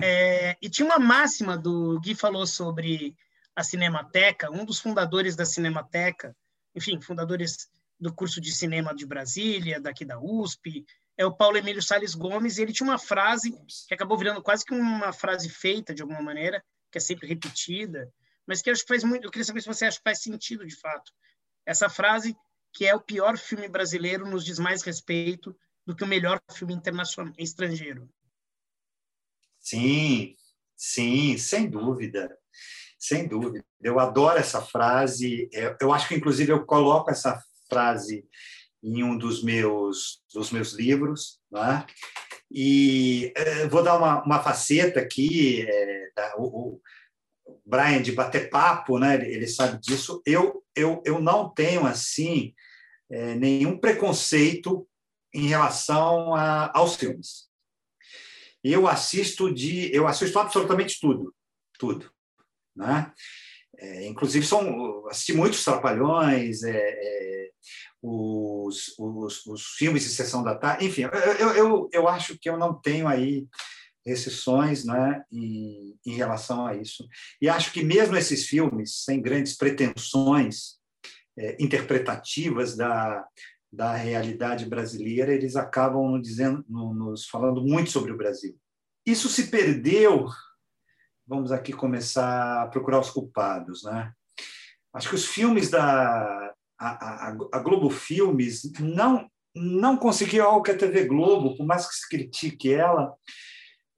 [SPEAKER 3] É, e tinha uma máxima do Gui falou sobre a Cinemateca, um dos fundadores da Cinemateca, enfim, fundadores do curso de cinema de Brasília, daqui da USP, é o Paulo Emílio Sales Gomes, e ele tinha uma frase que acabou virando quase que uma frase feita de alguma maneira, que é sempre repetida, mas que acho que faz muito, eu queria saber se você acha que faz sentido de fato. Essa frase que é o pior filme brasileiro nos diz mais respeito do que o melhor filme internacional estrangeiro.
[SPEAKER 5] Sim, sim, sem dúvida, sem dúvida. Eu adoro essa frase. É, eu acho que, inclusive, eu coloco essa frase em um dos meus, dos meus livros. Né? E é, vou dar uma, uma faceta aqui. É, da, o, o Brian de bater papo, né? ele sabe disso. Eu, eu, eu não tenho, assim, é, nenhum preconceito em relação a, aos filmes eu assisto de eu assisto absolutamente tudo, tudo, né? É, inclusive são assisti muitos trapalhões, é, é, os, os, os, filmes de sessão da tarde, enfim, eu, eu, eu acho que eu não tenho aí restrições né, em, em relação a isso. E acho que mesmo esses filmes, sem grandes pretensões é, interpretativas da, da realidade brasileira, eles acabam nos, dizendo, nos falando muito sobre o Brasil. Isso se perdeu. Vamos aqui começar a procurar os culpados, né? Acho que os filmes da a, a, Globo Filmes não não conseguiu algo que a TV Globo, por mais que se critique ela,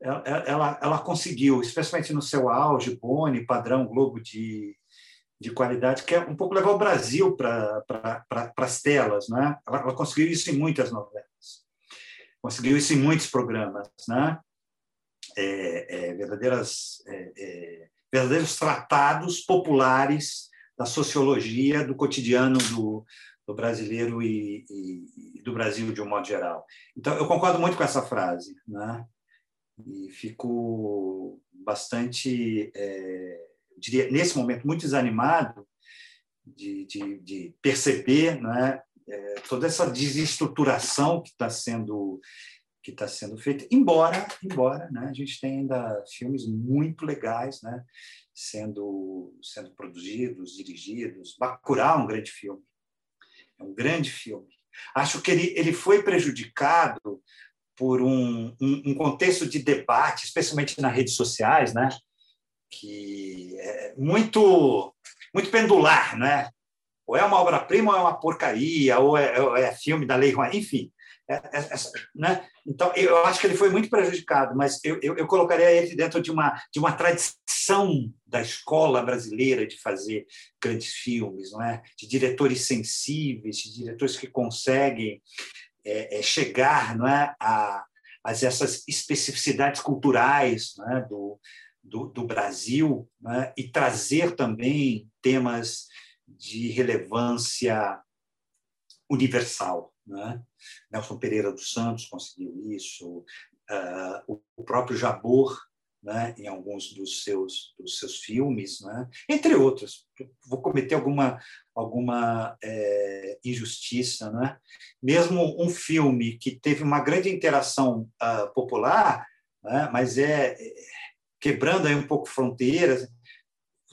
[SPEAKER 5] ela, ela, ela conseguiu, especialmente no seu auge, Boni, padrão Globo de, de qualidade, que é um pouco levar o Brasil para pra, as telas. Né? Ela, ela, conseguiu isso em muitas novelas, conseguiu isso em muitos programas. Né? É, é, verdadeiras, é, é, verdadeiros tratados populares da sociologia do cotidiano do, do brasileiro e, e, e, do Brasil de um modo geral. Então, eu concordo muito com essa frase, né? E fico bastante é, diria, nesse momento, muito desanimado de, de, de perceber né, é, toda essa desestruturação que está sendo que está sendo feita, embora, embora, né, a gente tenha ainda filmes muito legais, né, sendo sendo produzidos, dirigidos. Bacurau é um grande filme, é um grande filme. Acho que ele ele foi prejudicado por um, um, um contexto de debate, especialmente nas redes sociais, né, que é muito muito pendular, né? Ou é uma obra-prima ou é uma porcaria, ou é, é filme da Lei Rouanet, enfim. É, é, é, né? Então, eu acho que ele foi muito prejudicado, mas eu, eu, eu, colocaria ele dentro de uma, de uma tradição da escola brasileira de fazer grandes filmes, não é? de diretores sensíveis, de diretores que conseguem é, é chegar não é? a, mas essas especificidades culturais né, do, do, do, Brasil né, e trazer também temas de relevância universal. Nelson Pereira dos Santos conseguiu isso, uh, o próprio Jabor né, em alguns dos seus, dos seus filmes, né, entre outros. Vou cometer alguma, alguma é, injustiça. Né? Mesmo um filme que teve uma grande interação uh, popular, né, mas é, é quebrando aí um pouco fronteiras,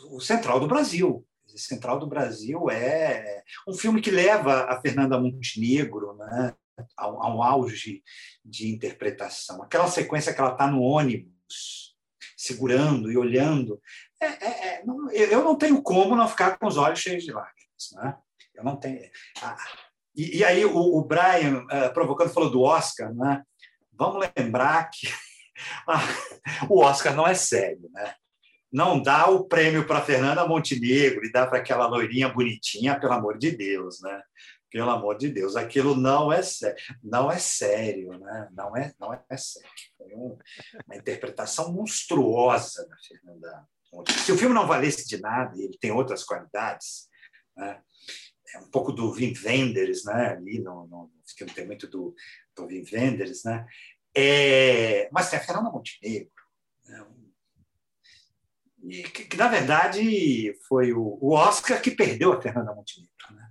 [SPEAKER 5] o Central do Brasil. Central do Brasil é um filme que leva a Fernanda Montenegro né, ao, ao auge de interpretação. Aquela sequência que ela está no ônibus, segurando e olhando. É, é, é, não, eu não tenho como não ficar com os olhos cheios de lágrimas. Né? Eu não tenho. Ah, e, e, aí o, o Brian, uh, provocando, falou do Oscar. Né? Vamos lembrar que o Oscar não é sério. Né? Não dá o prêmio para Fernanda Montenegro e dá para aquela loirinha bonitinha, pelo amor de Deus. Né? Pelo amor de Deus, aquilo não é sério, não é sério, né? Não é, não é sério. Foi um, uma interpretação monstruosa da Fernanda. Se o filme não valesse de nada, ele tem outras qualidades, né? É um pouco do Wim Wenders, né? Ali no, no filme tem muito do, do Wim Wenders, né? É, mas tem a Fernanda Montenegro, né? E que, que, na verdade foi o, o Oscar que perdeu a Fernanda Montenegro, né?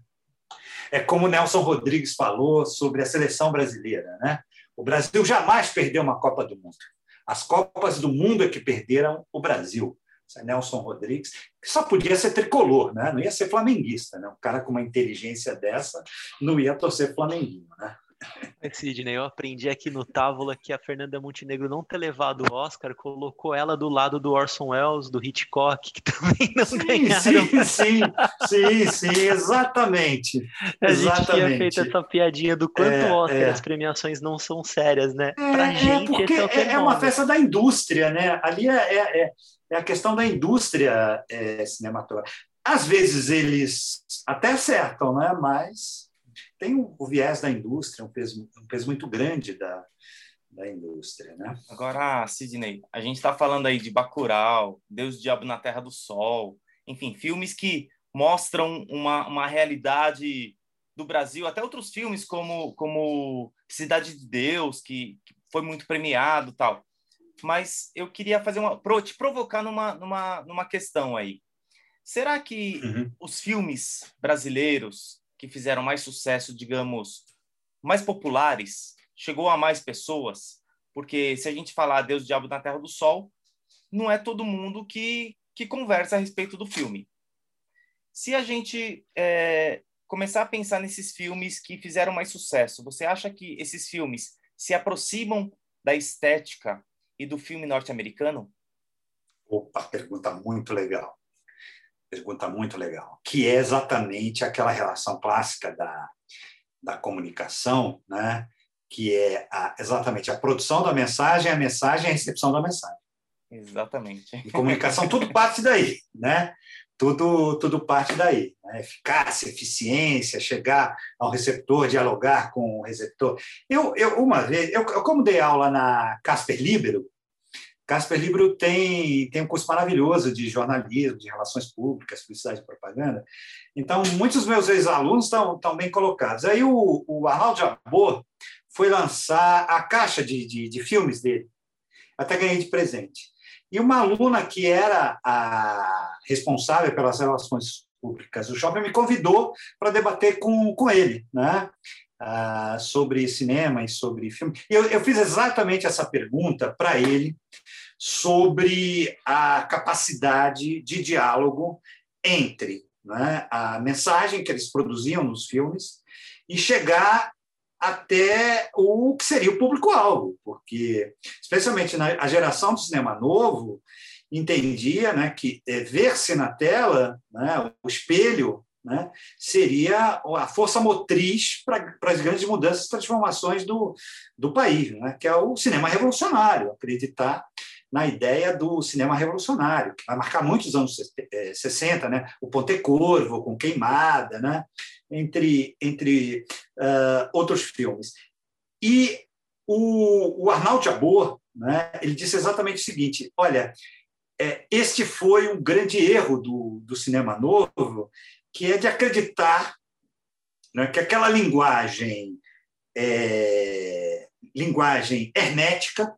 [SPEAKER 5] É como Nelson Rodrigues falou sobre a seleção brasileira. Né? O Brasil jamais perdeu uma Copa do Mundo. As Copas do Mundo é que perderam o Brasil. É Nelson Rodrigues, que só podia ser tricolor, né? não ia ser flamenguista. Né? Um cara com uma inteligência dessa não ia torcer flamenguinho. Né?
[SPEAKER 1] Sidney, eu aprendi aqui no Távola que a Fernanda Montenegro não ter levado o Oscar colocou ela do lado do Orson Welles, do Hitchcock, que também não
[SPEAKER 5] sim,
[SPEAKER 1] ganharam.
[SPEAKER 5] Sim, sim, sim, sim, exatamente.
[SPEAKER 1] A gente tinha feito essa piadinha do quanto é, Oscar é. as premiações não são sérias, né?
[SPEAKER 5] É, pra é, gente, é o É uma festa da indústria, né? Ali é, é, é, é a questão da indústria cinematográfica. Às vezes eles até acertam, né? Mas tem o, viés da indústria, um peso, um peso muito grande da, da indústria, né?
[SPEAKER 2] Agora, Sidney, a gente está falando aí de Bacurau, Deus Diabo na Terra do Sol, enfim, filmes que mostram uma, uma realidade do Brasil, até outros filmes como, como Cidade de Deus, que, que foi muito premiado tal. Mas eu queria fazer uma te provocar numa, numa, numa questão aí. Será que uhum. os filmes brasileiros que fizeram mais sucesso, digamos, mais populares, chegou a mais pessoas, porque se a gente falar Deus, Diabo na Terra do Sol, não é todo mundo que, que conversa a respeito do filme. Se a gente é, começar a pensar nesses filmes que fizeram mais sucesso, você acha que esses filmes se aproximam da estética e do filme norte-americano?
[SPEAKER 5] Opa, pergunta muito legal pergunta muito legal, que é exatamente aquela relação clássica da, da comunicação, né? que é a, exatamente a produção da mensagem, a mensagem e a recepção da mensagem.
[SPEAKER 2] Exatamente.
[SPEAKER 5] Em comunicação, tudo parte daí, né? Tudo, tudo parte daí. Né? Eficácia, eficiência, chegar ao receptor, dialogar com o receptor. Eu, eu uma vez, eu, eu como dei aula na Casper Libero, Casper Libro tem, tem um curso maravilhoso de jornalismo, de relações públicas, publicidade e propaganda. Então, muitos dos meus ex-alunos estão, estão bem colocados. Aí o, o Arnaldo Jabor foi lançar a caixa de, de, de filmes dele. Até ganhei de presente. E uma aluna que era a responsável pelas relações públicas do shopping me convidou para debater com, com ele, né? Ah, sobre cinema e sobre filme. Eu, eu fiz exatamente essa pergunta para ele sobre a capacidade de diálogo entre né, a mensagem que eles produziam nos filmes e chegar até o que seria o público-alvo, porque, especialmente na a geração do cinema novo, entendia né, que é, ver-se na tela, né, o espelho né, seria a força motriz para as grandes mudanças e transformações do, do país, né, que é o cinema revolucionário, acreditar na ideia do cinema revolucionário, que vai marcar muitos anos 60, né, o Ponte Corvo, com Queimada, né, entre, entre uh, outros filmes. E o, o Arnaldo Jabor, né, ele disse exatamente o seguinte: olha, é, este foi um grande erro do, do cinema novo, que é de acreditar né, que aquela linguagem é, linguagem hermética,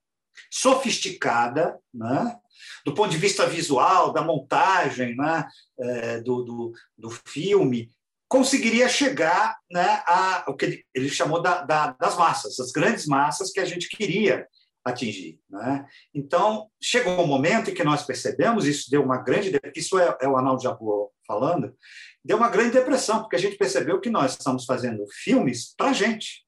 [SPEAKER 5] sofisticada, né, do ponto de vista visual, da montagem né, é, do, do, do filme, conseguiria chegar né, a o que ele, chamou da, da, das massas, as grandes massas que a gente queria atingir. Né? Então, chegou um momento em que nós percebemos, isso deu uma grande. Isso é, é o Arnaldo Jabor falando, deu uma grande depressão, porque a gente percebeu que nós estamos fazendo filmes para a gente,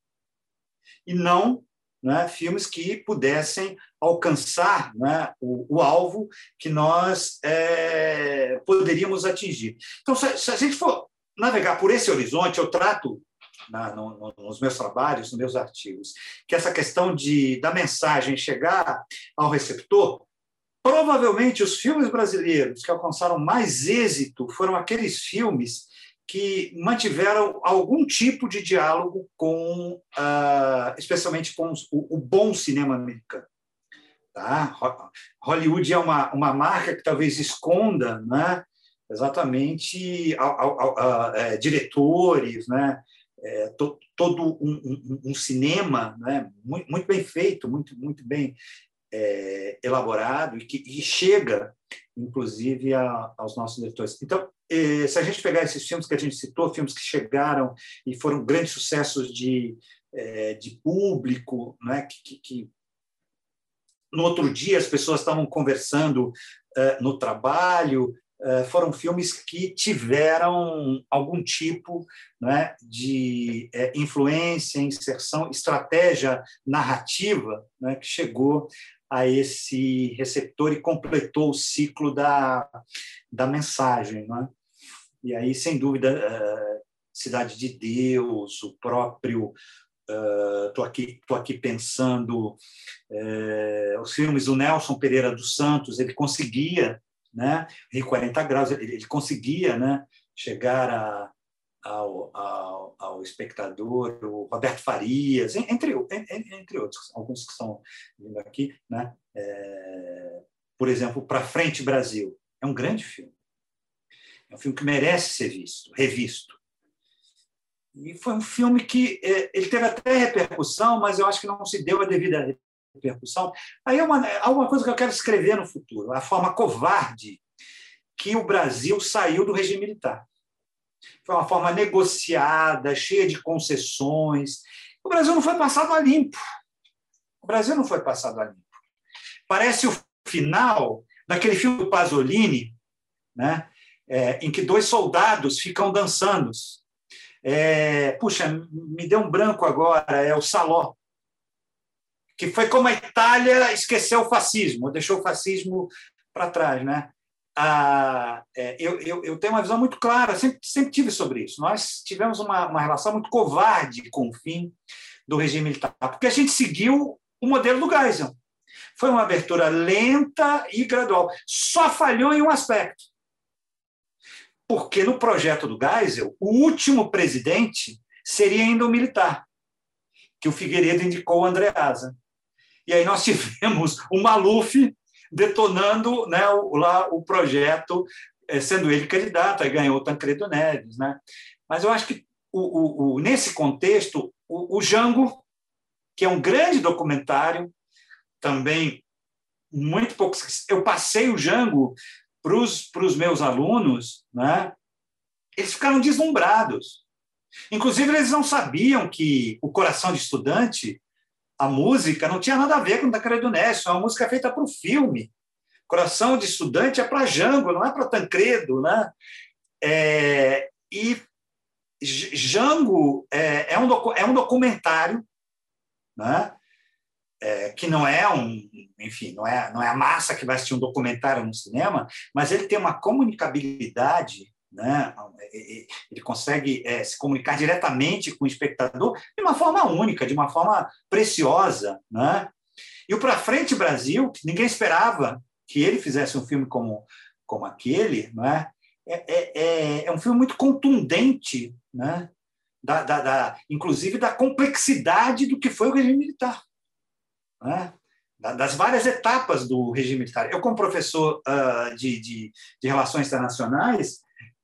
[SPEAKER 5] e não né, filmes que pudessem alcançar né, o, o, alvo que nós é, poderíamos atingir. Então, se, se a gente for navegar por esse horizonte, eu trato na, no, nos meus trabalhos, nos meus artigos, que essa questão de da mensagem chegar ao receptor, provavelmente os filmes brasileiros que alcançaram mais êxito foram aqueles filmes que mantiveram algum tipo de diálogo com, uh, especialmente com o, o bom cinema americano. Tá? Hollywood é uma, uma marca que talvez esconda né, exatamente a, a, a, é, diretores, né, é, to, todo um, um, um, cinema né, muito, muito, bem feito, muito, muito bem é, elaborado e que e chega, inclusive, aos nossos leitores. Então, é, se a gente pegar esses filmes que a gente citou, filmes que chegaram e foram grandes sucessos de, é, de público, né, que, que, que no outro dia as pessoas estavam conversando uh, no trabalho, foram filmes que tiveram algum tipo né, de é, influência, inserção, estratégia narrativa né, que chegou a esse receptor e completou o ciclo da, da mensagem. Né? E aí, sem dúvida, uh, Cidade de Deus, o próprio Estou uh, aqui, tô aqui pensando uh, os filmes do Nelson Pereira dos Santos. Ele conseguia né? Em 40 graus ele, ele conseguia, né? Chegar a, ao, ao, ao, espectador, o Roberto Farias, entre, entre outros, alguns que estão vindo aqui, né? É, por exemplo, Para Frente Brasil. É um grande filme. É um filme que merece ser visto, revisto. E foi um filme que é, ele teve até repercussão, mas eu acho que não se deu a devida repercussão. Aí é uma, há uma coisa que eu quero escrever no futuro: a forma covarde que o Brasil saiu do regime militar. Foi uma forma negociada, cheia de concessões. O Brasil não foi passado a limpo. O Brasil não foi passado a limpo. Parece o final daquele filme do Pasolini, né? É, em que dois soldados ficam dançando. É, puxa, me deu um branco agora, é o Saló que foi como a Itália esqueceu o fascismo, deixou o fascismo para trás. Né? Ah, é, eu, eu, eu, tenho uma visão muito clara, sempre, sempre tive sobre isso. Nós tivemos uma, uma relação muito covarde com o fim do regime militar, porque a gente seguiu o modelo do Geisel. Foi uma abertura lenta e gradual. Só falhou em um aspecto. Porque no projeto do Geisel, o último presidente seria ainda um militar, que o Figueiredo indicou o Andreasa. E aí nós tivemos o Maluf detonando né, o, lá o projeto, eh, sendo ele candidato, aí ganhou o Tancredo Neves. Né? Mas eu acho que, o, o, o nesse contexto, o, o Jango, que é um grande documentário, também muito pouco. Eu passei o Jango para os meus alunos, né? eles ficaram deslumbrados. Inclusive, eles não sabiam que o coração de estudante a música não tinha nada a ver com Tancredo Neves, é uma música feita para o filme. Coração de Estudante é para Jango, não é para Tancredo. Né? É, e Jango é, é, um, é um documentário né? É, que não é um, enfim, não é, não é a massa que vai assistir um documentário no cinema, mas ele tem uma comunicabilidade né? ele consegue é, se comunicar diretamente com o espectador de uma forma única, de uma forma preciosa. Né? E o Para Frente Brasil, ninguém esperava que ele fizesse um filme como, como aquele, né? é, é, é, é um filme muito contundente, né? Da, da, da, inclusive da complexidade do que foi o regime militar. né? das várias etapas do regime militar. Eu, como professor uh, de, de, de, relações internacionais,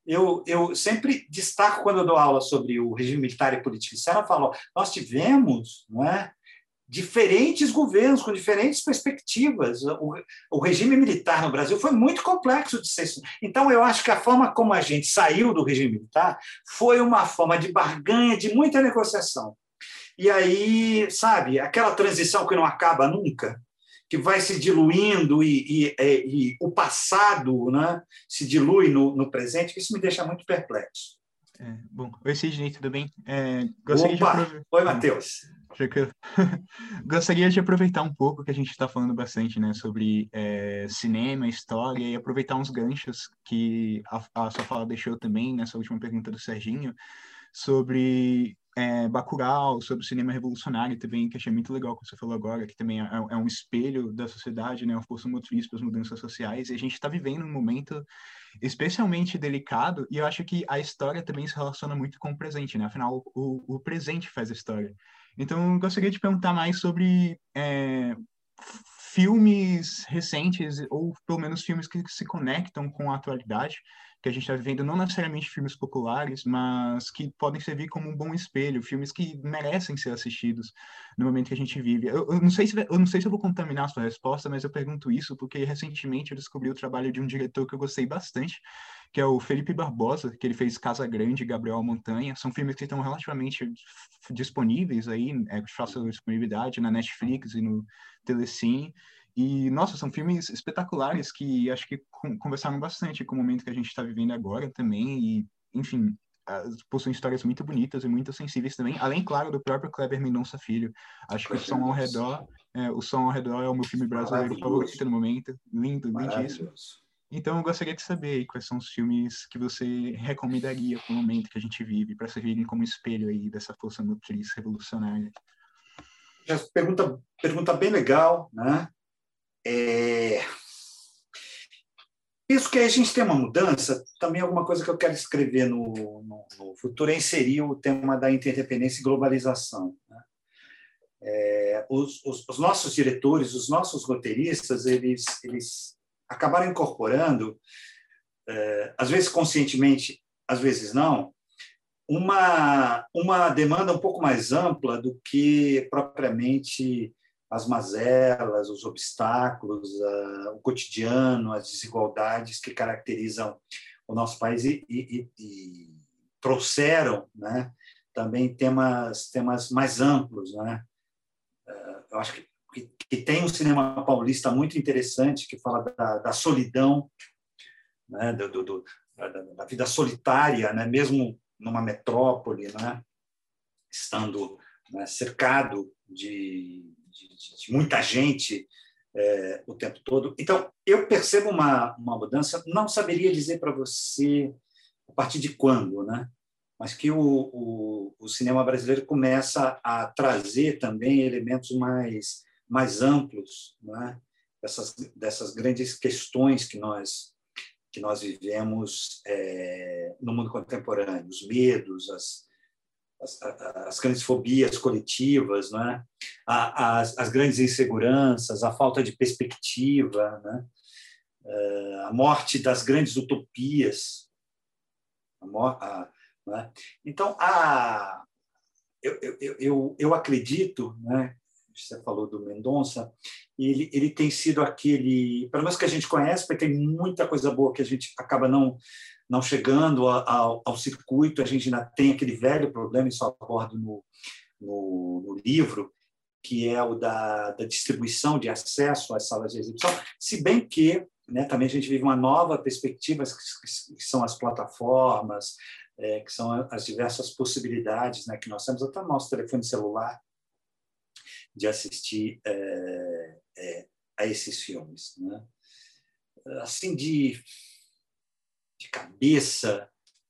[SPEAKER 5] eu, eu sempre destaco, quando eu dou aula sobre o regime militar e política externa, eu falo, nós tivemos não é, diferentes governos com diferentes perspectivas. O, o, regime militar no Brasil foi muito complexo de ser. Então, eu acho que a forma como a gente saiu do regime militar foi uma forma de barganha, de muita negociação. E aí, sabe, aquela transição que não acaba nunca, que vai se diluindo e, e, e, e o passado né, se dilui no, no, presente, isso me deixa muito perplexo.
[SPEAKER 4] É, bom, oi Sidney, tudo bem?
[SPEAKER 5] É, Opa! De... Oi, Matheus.
[SPEAKER 4] Gostaria de aproveitar um pouco que a gente está falando bastante né, sobre é, cinema, história, e aproveitar uns ganchos que a, a sua fala deixou também nessa última pergunta do Serginho, sobre é, Bacurau, sobre o cinema revolucionário também, que achei muito legal que você falou agora, que também é, é um espelho da sociedade, né, uma força motriz para as mudanças sociais, e a gente está vivendo um momento especialmente delicado, e eu acho que a história também se relaciona muito com o presente, né, afinal, o, o presente faz a história. Então, eu gostaria de perguntar mais sobre é, filmes recentes, ou pelo menos filmes que se conectam com a atualidade, que a gente está vivendo, não necessariamente filmes populares, mas que podem servir como um bom espelho, filmes que merecem ser assistidos no momento que a gente vive. Eu, eu, não sei se eu não sei se eu vou contaminar a sua resposta, mas eu pergunto isso porque recentemente eu descobri o trabalho de um diretor que eu gostei bastante, que é o Felipe Barbosa, que ele fez Casa Grande, Gabriel Montanha. São filmes que estão relativamente disponíveis aí, é, de fácil disponibilidade na Netflix e no Telecine. E, nossa, são filmes espetaculares que acho que conversaram bastante com o momento que a gente está vivendo agora também. E, enfim, possuem histórias muito bonitas e muito sensíveis também, além, claro, do próprio Kleber Mendonça Filho. Acho que o Som ao Redor, é, o Som ao Redor é o meu filme brasileiro favorito no momento. Lindo, lindíssimo. Então, eu gostaria de saber quais são os filmes que você recomendaria para o momento que a gente vive, para servirem como espelho aí dessa força motriz revolucionária.
[SPEAKER 5] Pergunta, pergunta bem legal, né? É... Penso que a gente tem uma mudança, também alguma coisa que eu quero escrever no, no, no futuro é inserir o tema da interdependência e globalização. Né? É, os, os, os, nossos diretores, os nossos roteiristas, eles, eles acabaram incorporando, é, às vezes conscientemente, às vezes não, uma, uma demanda um pouco mais ampla do que propriamente as mazelas, os obstáculos, o cotidiano, as desigualdades que caracterizam o nosso país e, e, e trouxeram né, também temas, temas mais amplos. Né? Uh, eu acho que, que, que, tem um cinema paulista muito interessante que fala da, da solidão, né, do, do da, da, vida solitária, né, mesmo numa metrópole, né, estando né, cercado de, de, de muita gente é, o tempo todo. Então, eu percebo uma, uma mudança, não saberia dizer para você a partir de quando, né? mas que o, o, o, cinema brasileiro começa a trazer também elementos mais, mais amplos né? dessas, dessas grandes questões que nós, que nós vivemos é, no mundo contemporâneo, os medos, as, as, as, grandes fobias coletivas, né? as, as, grandes inseguranças, a falta de perspectiva, né? Eh, a morte das grandes utopias. A, a, né? Então, a, eu, eu, eu, eu acredito, né? você falou do Mendonça, ele, ele tem sido aquele, pelo menos que a gente conhece, porque tem muita coisa boa que a gente acaba não não chegando ao, ao, circuito, a gente ainda tem aquele velho problema, isso abordo no, no, no livro, que é o da, da, distribuição de acesso às salas de exibição, se bem que né, também a gente vive uma nova perspectiva, que, que são as plataformas, é, que são as diversas possibilidades né, que nós temos, até no nosso telefone celular, de assistir é, é, a esses filmes. Né? Assim, de de cabeça,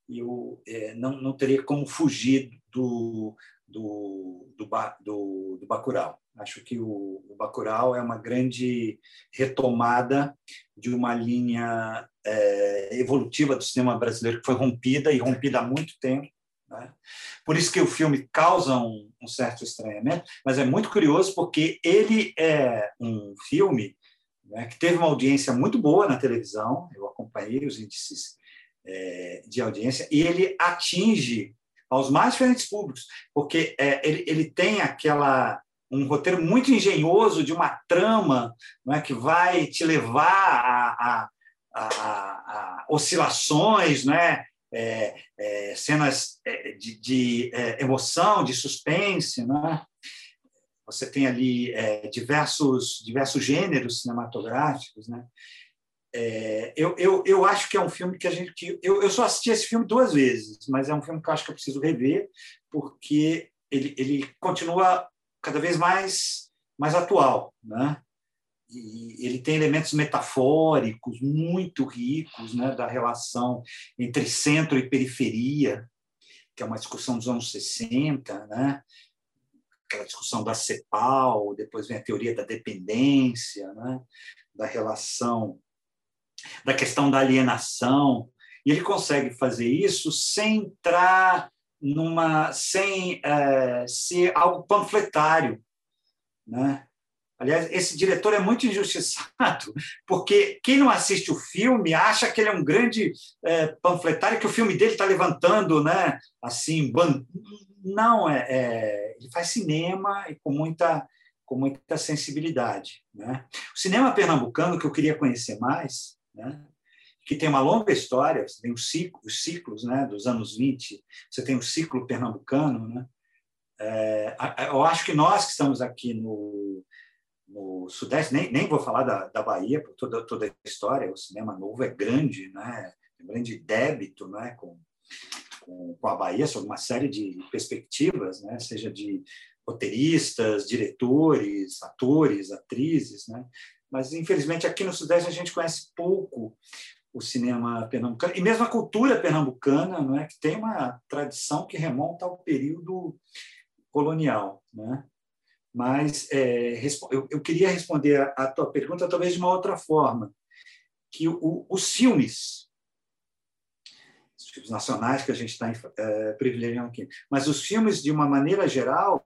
[SPEAKER 5] eu é, não, não teria como fugir do, do, do, do, do Bacurau. Acho que o, o Bacurau é uma grande retomada de uma linha é, evolutiva do cinema brasileiro que foi rompida e rompida há muito tempo. Né? Por isso que o filme causa um, um, certo estranhamento, mas é muito curioso porque ele é um filme né, que teve uma audiência muito boa na televisão, eu acompanhei os índices é, de audiência, e ele atinge aos mais diferentes públicos, porque é, ele, ele tem aquela um roteiro muito engenhoso de uma trama não é, que vai te levar a, a, a, a oscilações, né? É, é, cenas é, de, de é, emoção, de suspense. Né? Você tem ali é, diversos, diversos gêneros cinematográficos. Né? É, eu, eu, eu acho que é um filme que a gente. Que eu, eu só assisti esse filme duas vezes, mas é um filme que eu acho que eu preciso rever, porque ele, ele continua cada vez mais, mais atual. Né? E ele tem elementos metafóricos muito ricos né, da relação entre centro e periferia, que é uma discussão dos anos 60, né? aquela discussão da CEPAL, depois vem a teoria da dependência, né? da relação, da questão da alienação. E ele consegue fazer isso sem entrar numa sem é, ser algo panfletário, né? Aliás, esse diretor é muito injustiçado, porque quem não assiste o filme acha que ele é um grande é, panfletário, que o filme dele está levantando, né? Assim, ban... não é, é, ele faz cinema e com muita com muita sensibilidade, né? O cinema pernambucano que eu queria conhecer mais, né? que tem uma longa história, você tem os ciclos, os ciclos né, dos anos 20, você tem o ciclo pernambucano. Né? É, eu acho que nós que estamos aqui no, no Sudeste, nem, nem vou falar da, da Bahia, por toda, toda a história, o cinema novo é grande, né? um grande débito né? com, com, com a Bahia sobre uma série de perspectivas, né? seja de roteiristas, diretores, atores, atrizes, né? Mas infelizmente aqui no Sudeste a gente conhece pouco o cinema pernambucano e mesmo a cultura pernambucana, não é, que tem uma tradição que remonta ao período colonial, né? Mas é, eu, eu, queria responder a, tua pergunta talvez de uma outra forma, que o, os filmes, os filmes nacionais que a gente está é, privilegiando aqui, mas os filmes de uma maneira geral,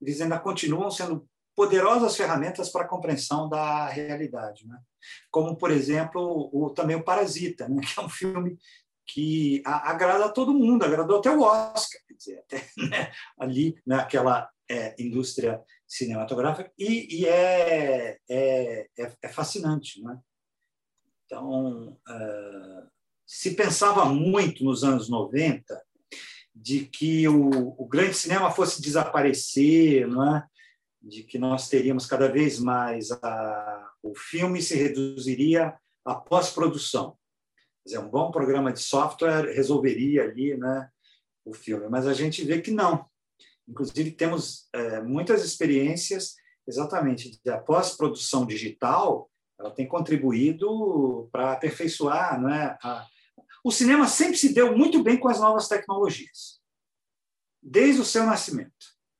[SPEAKER 5] eles ainda continuam sendo poderosas ferramentas para a compreensão da realidade, né? Como por exemplo o, também o Parasita, né? que é um filme que a, agrada a todo mundo, agradou até o Oscar, quer dizer, até, né? ali naquela é, indústria cinematográfica e, e é, é, é, é, fascinante, né? Então uh, se pensava muito nos anos 90 de que o, o grande cinema fosse desaparecer, não é? De que nós teríamos cada vez mais a, o filme se reduziria à pós-produção. Dizer, um bom programa de software resolveria ali, né, o filme, mas a gente vê que não. Inclusive temos é, muitas experiências exatamente da pós-produção digital. Ela tem contribuído para aperfeiçoar, né? A... O cinema sempre se deu muito bem com as novas tecnologias, desde o seu nascimento,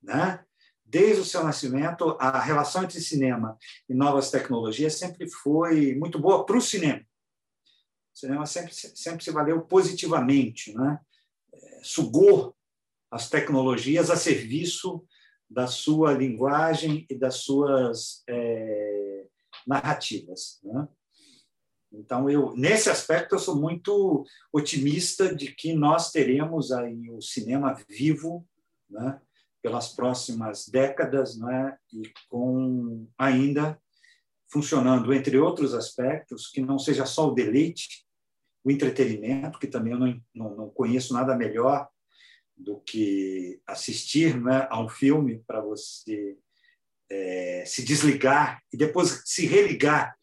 [SPEAKER 5] né? Desde o seu nascimento, a relação entre cinema e novas tecnologias sempre foi muito boa para o cinema. O cinema sempre, sempre se valeu positivamente, né? É, sugou as tecnologias a serviço da sua linguagem e das suas é, narrativas. Né? Então, eu, nesse aspecto, eu sou muito otimista de que nós teremos aí o cinema vivo, né? Pelas próximas décadas, né? e com ainda funcionando, entre outros aspectos, que não seja só o deleite, o entretenimento, que também eu não, não, não conheço nada melhor do que assistir né, a um filme para você é, se desligar e depois se religar,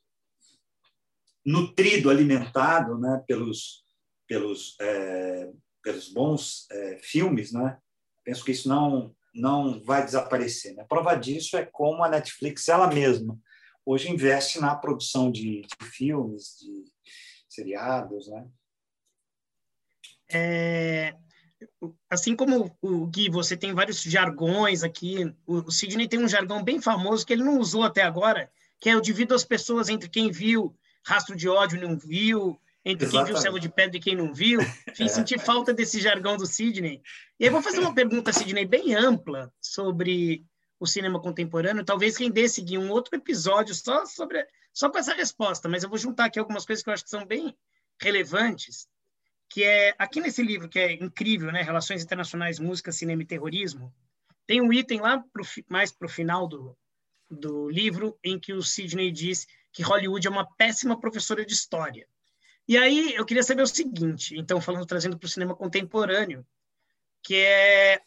[SPEAKER 5] nutrido, alimentado né, pelos, pelos, é, pelos bons é, filmes. Né? Penso que isso não, não vai desaparecer. Né? Prova disso é como a Netflix, ela mesma, hoje investe na produção de, de filmes, de seriados. Né?
[SPEAKER 3] É, assim como o Gui, você tem vários jargões aqui. O, Sidney tem um jargão bem famoso que ele não usou até agora, que é o divido as pessoas entre quem viu Rastro de Ódio e não viu, entre quem viu o céu de pedra e quem não viu. Enfim, é. senti falta desse jargão do Sidney. E aí vou fazer uma pergunta, Sidney, bem ampla sobre o cinema contemporâneo. Talvez rendesse seguir um outro episódio só sobre só com essa resposta, mas eu vou juntar aqui algumas coisas que eu acho que são bem relevantes, que é aqui nesse livro que é incrível, né, Relações Internacionais, Música, Cinema e Terrorismo, tem um item lá pro, mais para o final do, do livro em que o Sidney diz que Hollywood é uma péssima professora de história. E aí eu queria saber o seguinte, então falando trazendo para o cinema contemporâneo, que é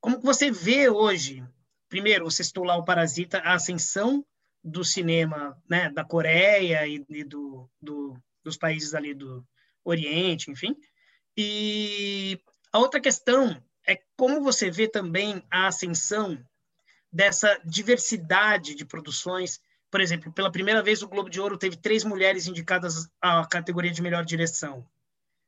[SPEAKER 3] como você vê hoje, primeiro, você citou lá o Parasita, a ascensão do cinema né, da Coreia e, e do, do, dos países ali do Oriente, enfim. E a outra questão é como você vê também a ascensão dessa diversidade de produções. Por exemplo, pela primeira vez o Globo de Ouro teve três mulheres indicadas à categoria de melhor direção.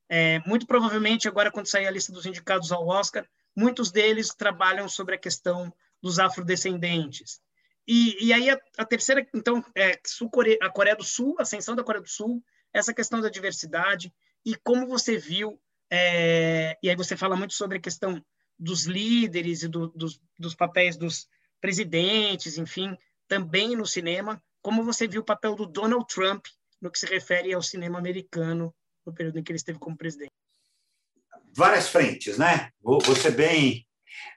[SPEAKER 3] É, muito provavelmente, agora, quando sair a lista dos indicados ao Oscar, muitos deles trabalham sobre a questão dos afrodescendentes. E, e aí, a, a, terceira, então, é Sul-Coreia, a Coreia do Sul, a ascensão da Coreia do Sul, essa questão da diversidade, e como você viu, é, e aí você fala muito sobre a questão dos líderes e do, dos, dos papéis dos presidentes, enfim, também no cinema, como você viu o papel do Donald Trump no que se refere ao cinema americano no período em que ele esteve como presidente?
[SPEAKER 5] Várias frentes, né? Vou, vou ser bem,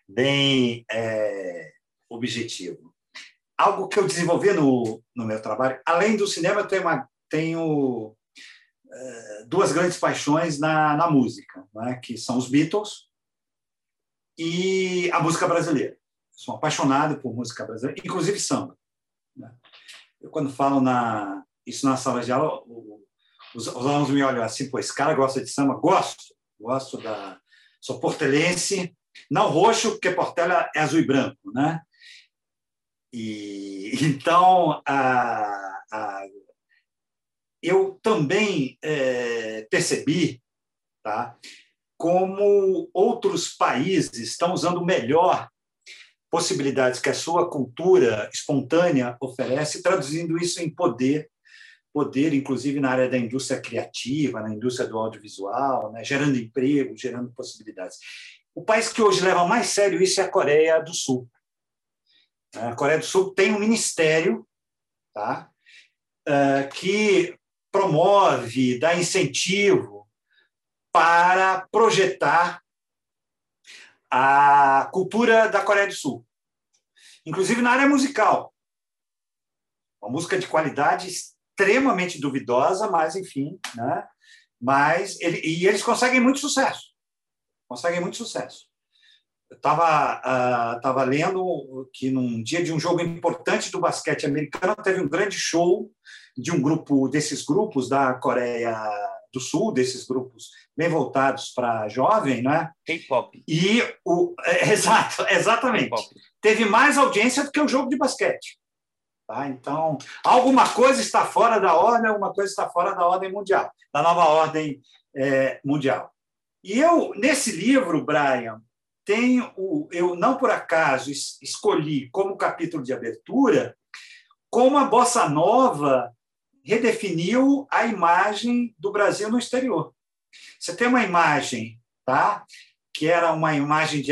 [SPEAKER 5] bem é, objetivo. Algo que eu desenvolvi no, no meu trabalho, além do cinema, eu tenho, uma, tenho é, duas grandes paixões na, na música, né? que são os Beatles e a música brasileira. Sou apaixonado por música brasileira, inclusive samba. Eu, quando falo na, isso na sala de aula, os, os alunos me olham assim, pô, esse cara gosta de samba? Gosto, gosto da... Sou portelense, não roxo, porque Portela é azul e branco, né? E, então, a, a, eu também é, percebi tá, como outros países estão usando melhor possibilidades que a sua cultura espontânea oferece, traduzindo isso em poder, poder inclusive na área da indústria criativa, na indústria do audiovisual, né, gerando emprego, gerando possibilidades. O país que hoje leva mais sério isso é a Coreia do Sul. A Coreia do Sul tem um ministério tá, eh, que promove, dá incentivo para projetar a cultura da Coreia do Sul, inclusive na área musical. Uma música de qualidade extremamente duvidosa, mas enfim, né? Mas ele, e eles conseguem muito sucesso, conseguem muito sucesso. Eu estava uh, tava lendo que num dia de um jogo importante do basquete americano teve um grande show de um grupo desses grupos da Coreia do Sul, desses grupos bem voltados para jovem, né?
[SPEAKER 2] K-pop.
[SPEAKER 5] E o é, exato, exatamente. Teve mais audiência do que o jogo de basquete. Tá? Então, alguma coisa está fora da ordem, alguma coisa está fora da ordem mundial, da nova ordem é, mundial. E eu nesse livro, Brian, tenho o, eu não por acaso escolhi como capítulo de abertura como a bossa nova redefiniu a imagem do Brasil no exterior. Você tem uma imagem, tá? Que era uma imagem de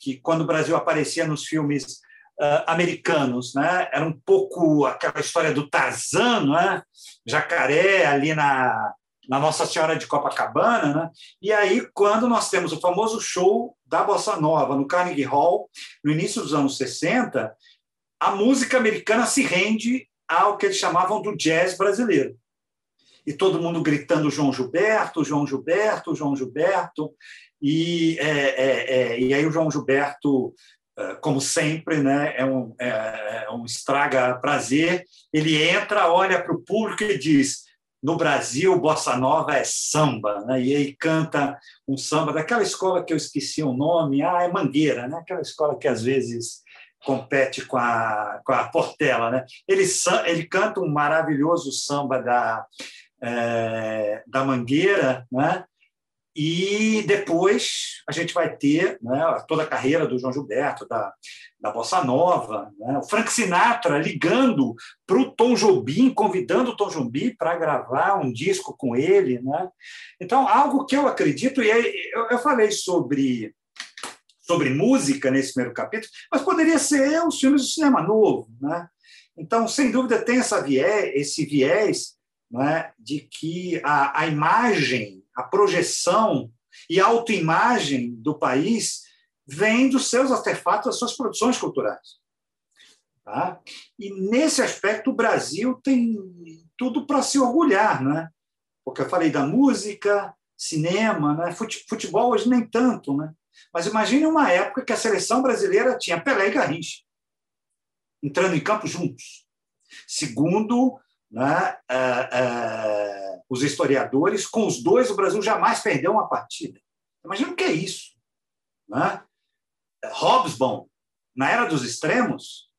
[SPEAKER 5] que quando o Brasil aparecia nos filmes uh, americanos, né? Era um pouco aquela história do Tarzan, né? Jacaré ali na na Nossa Senhora de Copacabana, né? E aí quando nós temos o famoso show da bossa nova no Carnegie Hall no início dos anos 60, a música americana se rende ao que eles chamavam do jazz brasileiro. E todo mundo gritando João Gilberto, João Gilberto, João Gilberto. E, é, é, é, e aí o João Gilberto, é, como sempre, né, é, um, é, é um estraga prazer. Ele entra, olha para o público e diz: no Brasil, bossa nova é samba, né? E aí canta um samba daquela escola que eu esqueci o nome, ah, é Mangueira, né? Aquela escola que às vezes compete com a, com a Portela. Né? Ele, ele canta um maravilhoso samba da, é, da Mangueira, né? e depois a gente vai ter né, toda a carreira do João Gilberto, da, da Bossa Nova, né, o Frank Sinatra ligando para o Tom Jobim, convidando o Tom Jobim para gravar um disco com ele. Né? Então, algo que eu acredito, e eu, eu falei sobre, sobre música nesse primeiro capítulo, mas poderia ser os filmes do cinema novo. Né? Então, sem dúvida, tem essa viés, esse viés né, de que a, a imagem a projeção e a autoimagem do país vem dos seus artefatos, das suas produções culturais. Tá? E nesse aspecto o Brasil tem tudo para se orgulhar, né? Porque eu falei da música, cinema, né? Futebol hoje nem tanto, né? Mas imagine uma época que a seleção brasileira tinha Pelé e Garrincha entrando em campo juntos. Segundo né, uh, uh, os historiadores, com os dois o Brasil jamais perdeu uma partida. Imagina o que é isso. Né? Hobsbawm, na Era dos Extremos,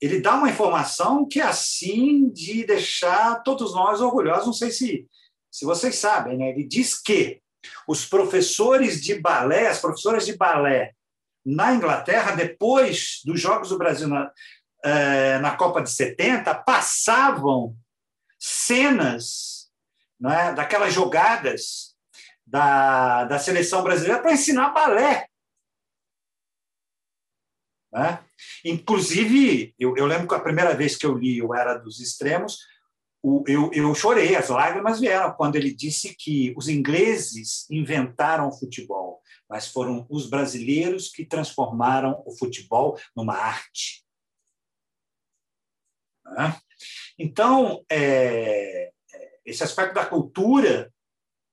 [SPEAKER 5] ele dá uma informação que é assim de deixar todos nós orgulhosos. Não sei se, se vocês sabem, né? ele diz que os professores de balé, as professoras de balé na Inglaterra, depois dos Jogos do Brasil na, eh, na Copa de 70, passavam cenas né, daquelas jogadas da, da seleção brasileira para ensinar balé. Né? Inclusive, eu, eu, lembro que a primeira vez que eu li o Era dos Extremos, o, eu, eu chorei, as lágrimas vieram quando ele disse que os ingleses inventaram o futebol, mas foram os brasileiros que transformaram o futebol numa arte. Então, é, esse aspecto da cultura,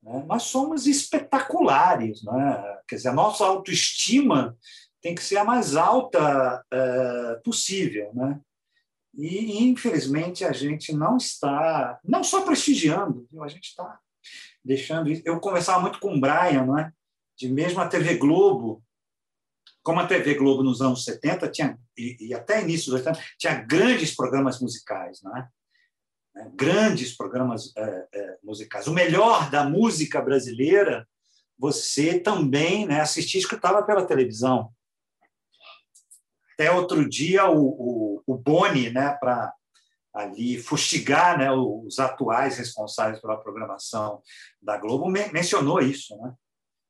[SPEAKER 5] né, nós somos espetaculares. Né? Quer dizer, a nossa autoestima tem que ser a mais alta uh, possível. Né? E, infelizmente, a gente não está, não só prestigiando, viu? a gente está deixando isso. Eu conversava muito com o Brian, né? de mesmo a TV Globo, como a TV Globo nos anos 70 tinha, e, e até início dos 80, tinha grandes programas musicais. Né? né, grandes programas é, é, musicais. O melhor da música brasileira, você também né, assistia e escutava pela televisão. Até outro dia, o, o, o Boni, né, para ali fustigar né, os atuais responsáveis pela programação da Globo, mencionou isso. Né?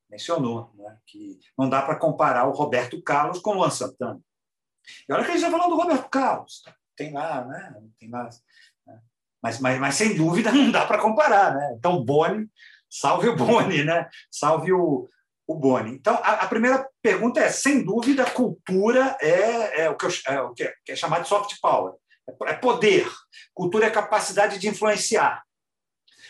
[SPEAKER 5] Mencionou né, que não dá para comparar o Roberto Carlos com o Luan Santana. E olha que a gente está falando do Roberto Carlos. Tem lá, né? Tem lá mas, mas, mas sem dúvida não dá para comparar, né? Então, Boni, salve o Boni, né? Salve o, o Boni. Então, a, a, primeira pergunta é: sem dúvida, cultura é, é o, que eu, é o que é, que é chamado de soft power. É, é poder. Cultura é capacidade de influenciar.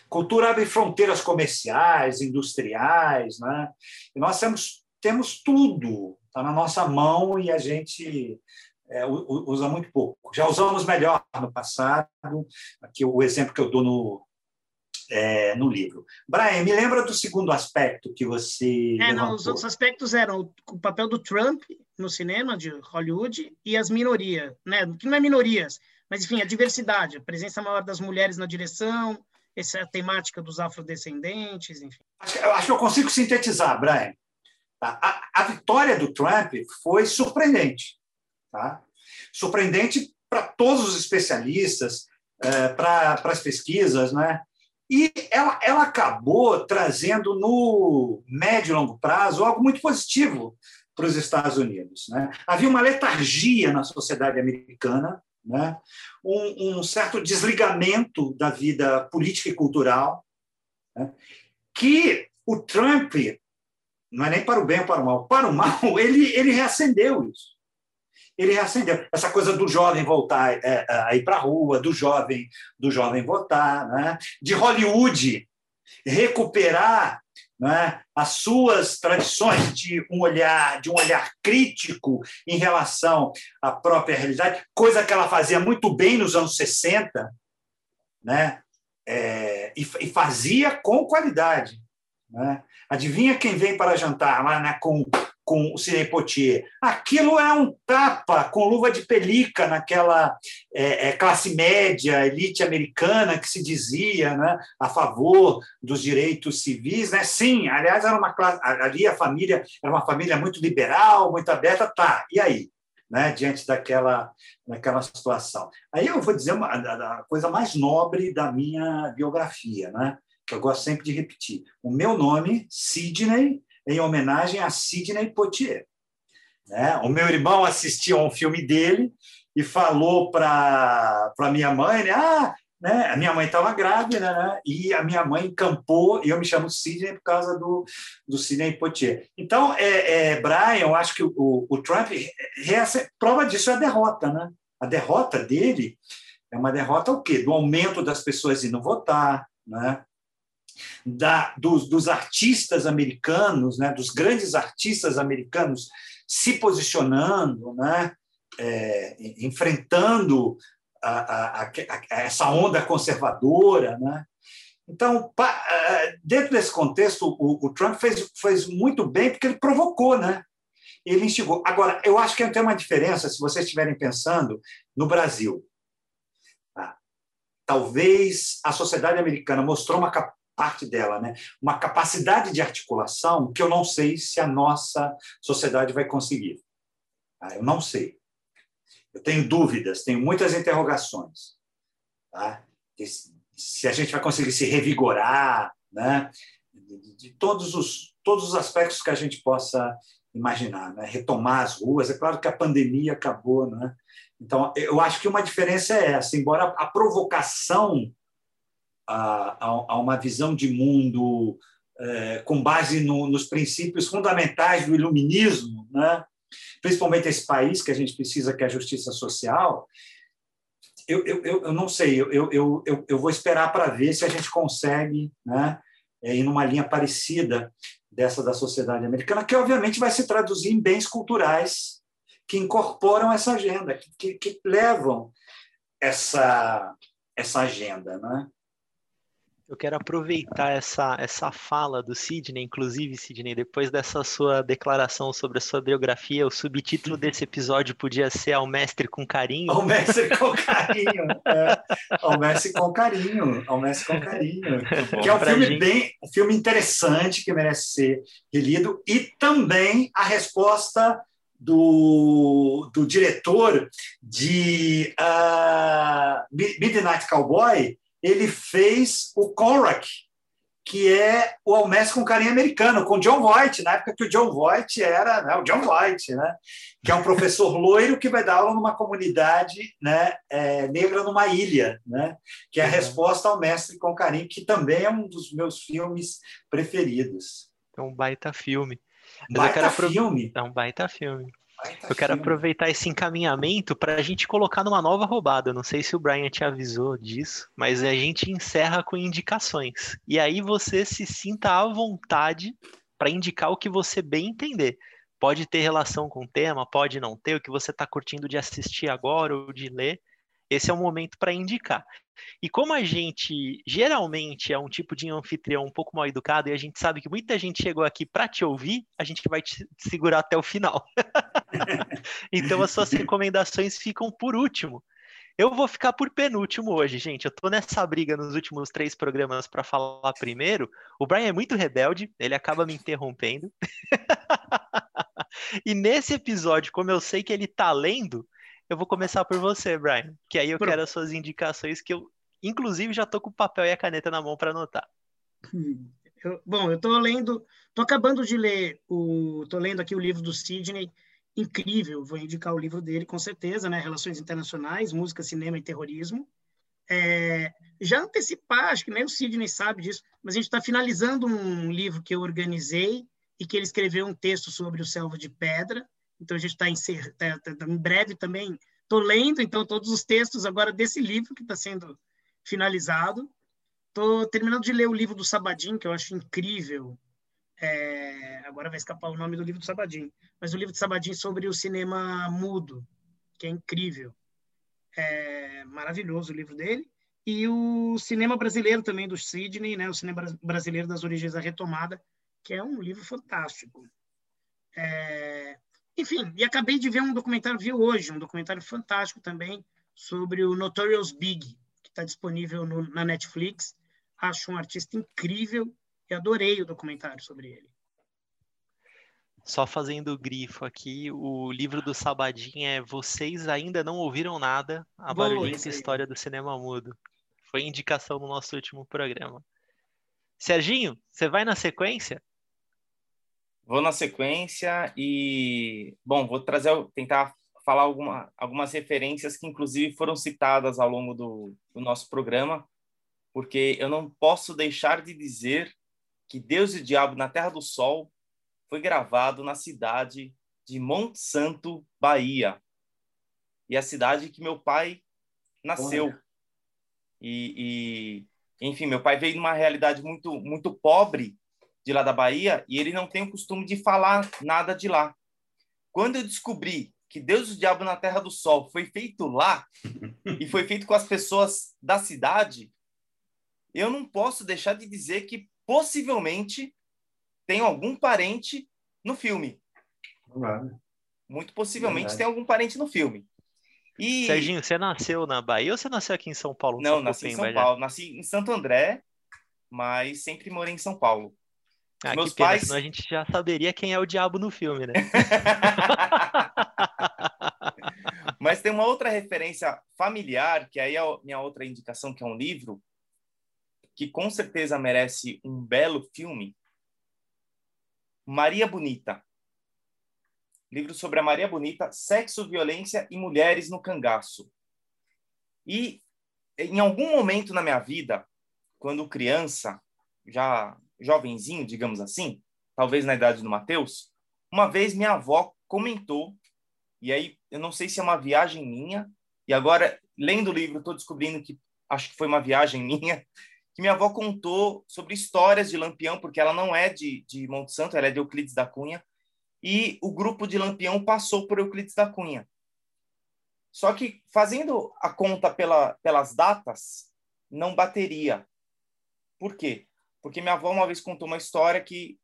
[SPEAKER 5] Cultura abre fronteiras comerciais, industriais, né? E nós temos, temos tudo, está na nossa mão e a gente é, usa muito pouco. Já usamos melhor no passado, aqui o exemplo que eu dou no, é, no livro. Brian, me lembra do segundo aspecto que você.
[SPEAKER 3] É, não, os outros aspectos eram o papel do Trump no cinema de Hollywood e as minorias, né? Que não é minorias, mas enfim, a diversidade, a presença maior das mulheres na direção, essa temática dos afrodescendentes, enfim.
[SPEAKER 5] Acho, acho que eu consigo sintetizar, Brian. Tá? A, a vitória do Trump foi surpreendente. Tá? Surpreendente para todos os especialistas, é, para as pesquisas, né? E ela, ela acabou trazendo no médio e longo prazo algo muito positivo para os Estados Unidos. Né? Havia uma letargia na sociedade americana, né? um, um certo desligamento da vida política e cultural, né? que o Trump, não é nem para o bem ou para o mal, para o mal, ele, ele reacendeu isso ele reacendeu. Essa coisa do jovem voltar é, é a ir para a rua, do jovem, do jovem votar, né? de Hollywood recuperar né, as suas tradições de um olhar de um olhar crítico em relação à própria realidade, coisa que ela fazia muito bem nos anos 60, né, é, e, e, fazia com qualidade. Né? Adivinha quem vem para jantar lá né, com com o Sidney Poitier. Aquilo é um tapa com luva de pelica naquela é, é, classe média, elite americana que se dizia né, a favor dos direitos civis. Né? Sim, aliás, era uma classe, ali a família era uma família muito liberal, muito aberta. Tá, e aí? Né, diante daquela, daquela situação. Aí eu vou dizer uma, a, a coisa mais nobre da minha biografia, né? que eu gosto sempre de repetir. O meu nome, Sidney, em homenagem a Sidney Poitier. Né? O meu irmão assistiu a um filme dele e falou para minha mãe, né? ah, né? a minha mãe estava grávida, né? e a minha mãe encampou, e eu me chamo Sidney por causa do, do Sidney Poitier. Então, é, é, Brian, eu acho que o, o Trump, prova disso é a derrota. Né? A derrota dele é uma derrota o quê? Do aumento das pessoas indo votar, né? Da, dos, dos, artistas americanos, né, dos grandes artistas americanos se posicionando, né, é, enfrentando a, a, a, essa onda conservadora. Né. Então, pa, dentro desse contexto, o, o, Trump fez, fez muito bem porque ele provocou, né? ele instigou. Agora, eu acho que tem uma diferença, se vocês estiverem pensando, no Brasil. Tá? Talvez a sociedade americana mostrou uma parte dela, né? uma capacidade de articulação que eu não sei se a nossa sociedade vai conseguir. Tá? Eu não sei. Eu tenho dúvidas, tenho muitas interrogações. Tá? Se a gente vai conseguir se revigorar, né? de, de todos, os, todos os aspectos que a gente possa imaginar, né? retomar as ruas. É claro que a pandemia acabou, né? Então, eu acho que uma diferença é essa, embora a provocação a, a, uma visão de mundo é, com base no, nos princípios fundamentais do iluminismo, né? principalmente esse país que a gente precisa, que é a justiça social, eu, eu, eu não sei, eu, eu, eu, eu vou esperar para ver se a gente consegue né, é, ir numa linha parecida dessa da sociedade americana, que obviamente vai se traduzir em bens culturais que incorporam essa agenda, que, que levam essa, essa agenda. Né?
[SPEAKER 1] Eu quero aproveitar essa, essa fala do Sidney, inclusive, Sidney, depois dessa sua declaração sobre a sua biografia, o subtítulo desse episódio podia ser Ao Mestre com Carinho.
[SPEAKER 5] Ao Mestre com Carinho. É. Ao Mestre com Carinho. Ao Mestre com Carinho. que é um filme gente... bem, um filme interessante que merece ser relido e também a resposta do, do diretor de uh, Midnight Cowboy, ele fez o Conrack, que é o Almestre com carinho americano, com John Voight, na época que o John Voight era né, o John Voight, né, que é um professor loiro que vai dar aula numa comunidade né, é, negra numa ilha, né, que é a uhum. resposta ao Mestre com Carinho, que também é um dos meus filmes preferidos.
[SPEAKER 1] É um baita filme.
[SPEAKER 5] Mas baita filme?
[SPEAKER 1] É um baita filme. Eu quero aproveitar esse encaminhamento para a gente colocar numa nova roubada. Não sei se o Brian te avisou disso, mas a gente encerra com indicações. E aí você se sinta à vontade para indicar o que você bem entender. Pode ter relação com o tema, pode não ter, o que você está curtindo de assistir agora ou de ler. Esse é o momento para indicar. E como a gente geralmente é um tipo de anfitrião um pouco mal educado e a gente sabe que muita gente chegou aqui para te ouvir, a gente vai te segurar até o final. então as suas recomendações ficam por último. Eu vou ficar por penúltimo hoje, gente. Eu tô nessa briga nos últimos três programas para falar primeiro. O Brian é muito rebelde, ele acaba me interrompendo. e nesse episódio, como eu sei que ele tá lendo, eu vou começar por você, Brian, que aí eu quero as suas indicações que eu, inclusive, já tô com o papel e a caneta na mão para anotar.
[SPEAKER 3] Hum, eu, bom, eu tô lendo, tô acabando de ler o, tô lendo aqui o livro do Sidney, incrível, vou indicar o livro dele com certeza, né? Relações Internacionais, Música, Cinema e Terrorismo. É, já antecipar, acho que nem o Sidney sabe disso, mas a gente está finalizando um livro que eu organizei e que ele escreveu um texto sobre o Selva de Pedra, então a gente está em, tá, tá, em breve também. Estou lendo então todos os textos agora desse livro que está sendo finalizado. Estou terminando de ler o livro do Sabadim, que eu acho incrível. É, agora vai escapar o nome do livro do Sabadim, mas o livro do Sabadim sobre o cinema mudo, que é incrível. É maravilhoso o livro dele. E o cinema brasileiro também do Sidney, né? o cinema brasileiro das origens da retomada, que é um livro fantástico. É... Enfim, e acabei de ver um documentário, vi hoje, um documentário fantástico também, sobre o Notorious Big, que está disponível no, na Netflix. Acho um artista incrível e adorei o documentário sobre ele.
[SPEAKER 1] Só fazendo grifo aqui, o livro do Sabadin é Vocês Ainda Não Ouviram Nada, a Boa, barulhenta história do cinema mudo. Foi indicação no nosso último programa. Serginho, você vai na sequência?
[SPEAKER 2] Vou na sequência e, bom, vou trazer, tentar falar alguma, algumas referências que, inclusive, foram citadas ao longo do, do nosso programa, porque eu não posso deixar de dizer que Deus e o Diabo na Terra do Sol foi gravado na cidade de Monte Santo, Bahia. E a cidade que meu pai nasceu. E, e, enfim, meu pai veio de uma realidade muito, muito pobre de lá da Bahia e ele não tem o costume de falar nada de lá. Quando eu descobri que Deus e o Diabo na Terra do Sol foi feito lá e foi feito com as pessoas da cidade, eu não posso deixar de dizer que possivelmente tem algum parente no filme.
[SPEAKER 5] Claro.
[SPEAKER 2] Muito possivelmente Verdade. tem algum parente no filme.
[SPEAKER 1] E... Serginho, você nasceu na Bahia ou você nasceu aqui em São Paulo?
[SPEAKER 2] Não, nasci em São Paulo. Nasci em Santo André, mas sempre morei em São Paulo.
[SPEAKER 1] Ah, Meus pena, pais... senão a gente já saberia quem é o diabo no filme, né?
[SPEAKER 2] mas tem uma outra referência familiar, que aí é a minha outra indicação, que é um livro, que com certeza merece um belo filme, Maria Bonita. Livro sobre a Maria Bonita, sexo, violência e mulheres no cangaço. E em algum momento na minha vida, quando criança, já jovenzinho, digamos assim, talvez na idade do Mateus, uma vez minha avó comentou, e aí eu não sei se é uma viagem minha, e agora, lendo o livro, estou descobrindo que acho que foi uma viagem minha, que minha avó contou sobre histórias de Lampião, porque ela não é de, de Monte Santo, ela é de Euclides da Cunha, e o grupo de Lampião passou por Euclides da Cunha. Só que, fazendo a conta pela, pelas datas, não bateria. Por quê? Porque minha avó uma vez contou uma história que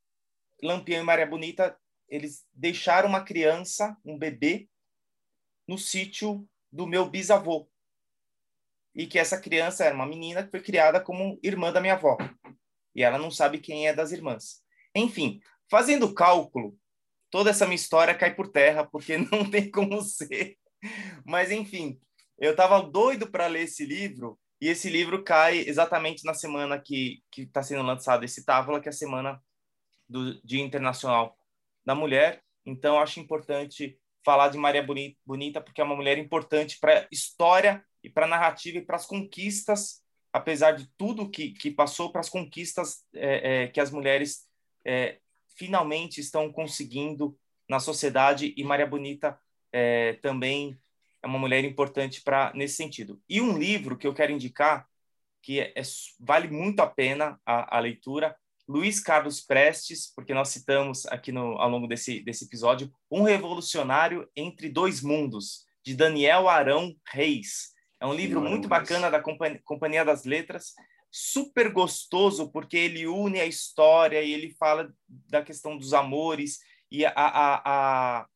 [SPEAKER 2] Lampião e Maria Bonita, eles deixaram uma criança, um bebê, no sítio do meu bisavô e que essa criança era uma menina que foi criada como irmã da minha avó. E ela não sabe quem é das irmãs. Enfim, fazendo o cálculo, toda essa minha história cai por terra, porque não tem como ser. Mas, enfim, eu estava doido para ler esse livro, e esse livro cai exatamente na semana que está sendo lançado esse Távola, que é a semana do Dia Internacional da Mulher. Então, acho importante falar de Maria Bonita, porque é uma mulher importante para a história e para a narrativa e para as conquistas, apesar de tudo que, que passou, para as conquistas é, é, que as mulheres é, finalmente estão conseguindo na sociedade e Maria Bonita é, também é uma mulher importante para nesse sentido. E um livro que eu quero indicar que é, é, vale muito a pena a, a, leitura, Luiz Carlos Prestes, porque nós citamos aqui no, ao longo desse, desse episódio, Um Revolucionário entre Dois Mundos, de Daniel Arão Reis. É um livro muito bacana da Companhia das Letras, super gostoso, porque ele une a história e ele fala da questão dos amores e a, a, a,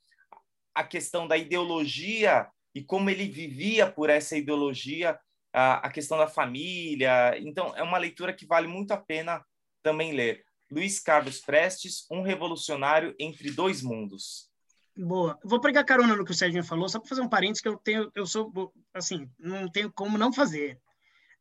[SPEAKER 2] a questão da ideologia e como ele vivia por essa ideologia, a, a questão da família. Então, é uma leitura que vale muito a pena também ler. Luiz Carlos Prestes, Um Revolucionário entre Dois Mundos.
[SPEAKER 3] Boa. Vou pegar carona no que o Serginho falou, só para fazer um parênteses que eu tenho, eu sou, assim, não tenho como não fazer.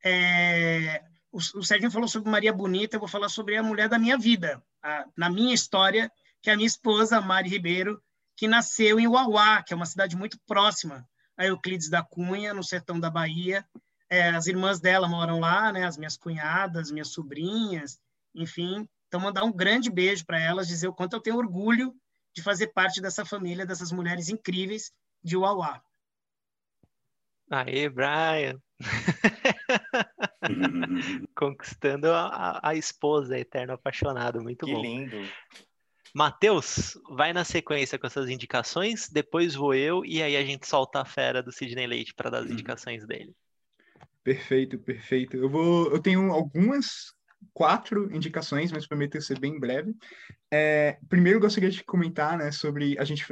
[SPEAKER 3] É, o, o falou sobre Maria Bonita, eu vou falar sobre a mulher da minha vida, a, na minha história, que é a minha esposa, Mari Ribeiro, que nasceu em Uauá, que é uma cidade muito próxima a Euclides da Cunha, no sertão da Bahia. É, as irmãs dela moram lá, né? As minhas cunhadas, minhas sobrinhas, enfim. Então, mandar um grande beijo para elas, dizer o quanto eu tenho orgulho de fazer parte dessa família, dessas mulheres incríveis de Uauá.
[SPEAKER 1] Aê, Brian! Conquistando a, a, esposa, eterno apaixonado, muito
[SPEAKER 2] que
[SPEAKER 1] bom.
[SPEAKER 2] Que lindo!
[SPEAKER 1] Matheus, vai na sequência com essas indicações, depois vou eu e aí a gente solta a fera do Sidney Leite para dar as uhum. indicações dele.
[SPEAKER 4] Perfeito, perfeito. Eu vou, eu tenho algumas quatro indicações, mas prometo ser bem breve. É, primeiro, gostaria de comentar né, sobre. A gente,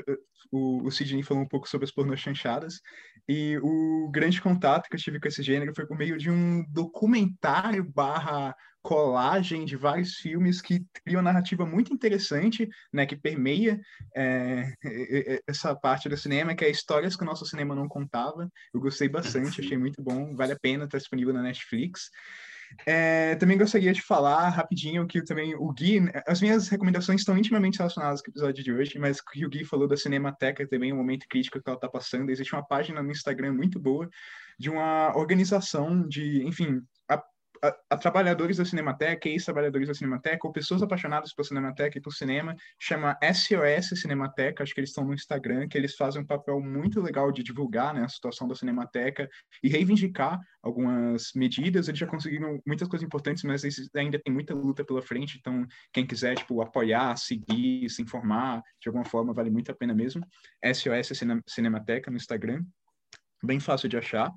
[SPEAKER 4] o, o Sidney falou um pouco sobre as pornô chanchadas, e o grande contato que eu tive com esse gênero foi por meio de um documentário barra colagem de vários filmes que criam uma narrativa muito interessante, né, que permeia é, essa parte do cinema, que é histórias que o nosso cinema não contava. Eu gostei bastante, achei muito bom, vale a pena, está disponível na Netflix. É, também gostaria de falar rapidinho que também o Gui, as minhas recomendações estão intimamente relacionadas com o episódio de hoje, mas que o Gui falou da Cinemateca também, um momento crítico que ela está passando. Existe uma página no Instagram muito boa de uma organização de, enfim, a, a, trabalhadores da Cinemateca, ex-trabalhadores da Cinemateca, ou pessoas apaixonadas por Cinemateca e por cinema, chama SOS Cinemateca, acho que eles estão no Instagram, que eles fazem um papel muito legal de divulgar né, a situação da Cinemateca e reivindicar algumas medidas. Eles já conseguiram muitas coisas importantes, mas ainda tem muita luta pela frente, então quem quiser tipo, apoiar, seguir, se informar, de alguma forma, vale muito a pena mesmo. SOS Cinemateca no Instagram, bem fácil de achar.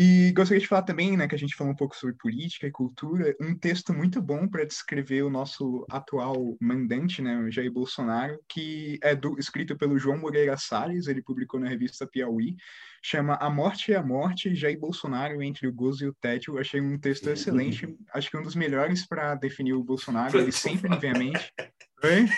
[SPEAKER 4] E gostaria de falar também, né, que a gente falou um pouco sobre política e cultura, um texto muito bom para descrever o nosso atual mandante, né, o Jair Bolsonaro, que é do, escrito pelo João Moreira Salles, ele publicou na revista Piauí, chama A Morte e a Morte, Jair Bolsonaro entre o gozo e o tédio. Eu achei um texto excelente, acho que um dos melhores para definir o Bolsonaro, ele sempre me vem à mente. Oi?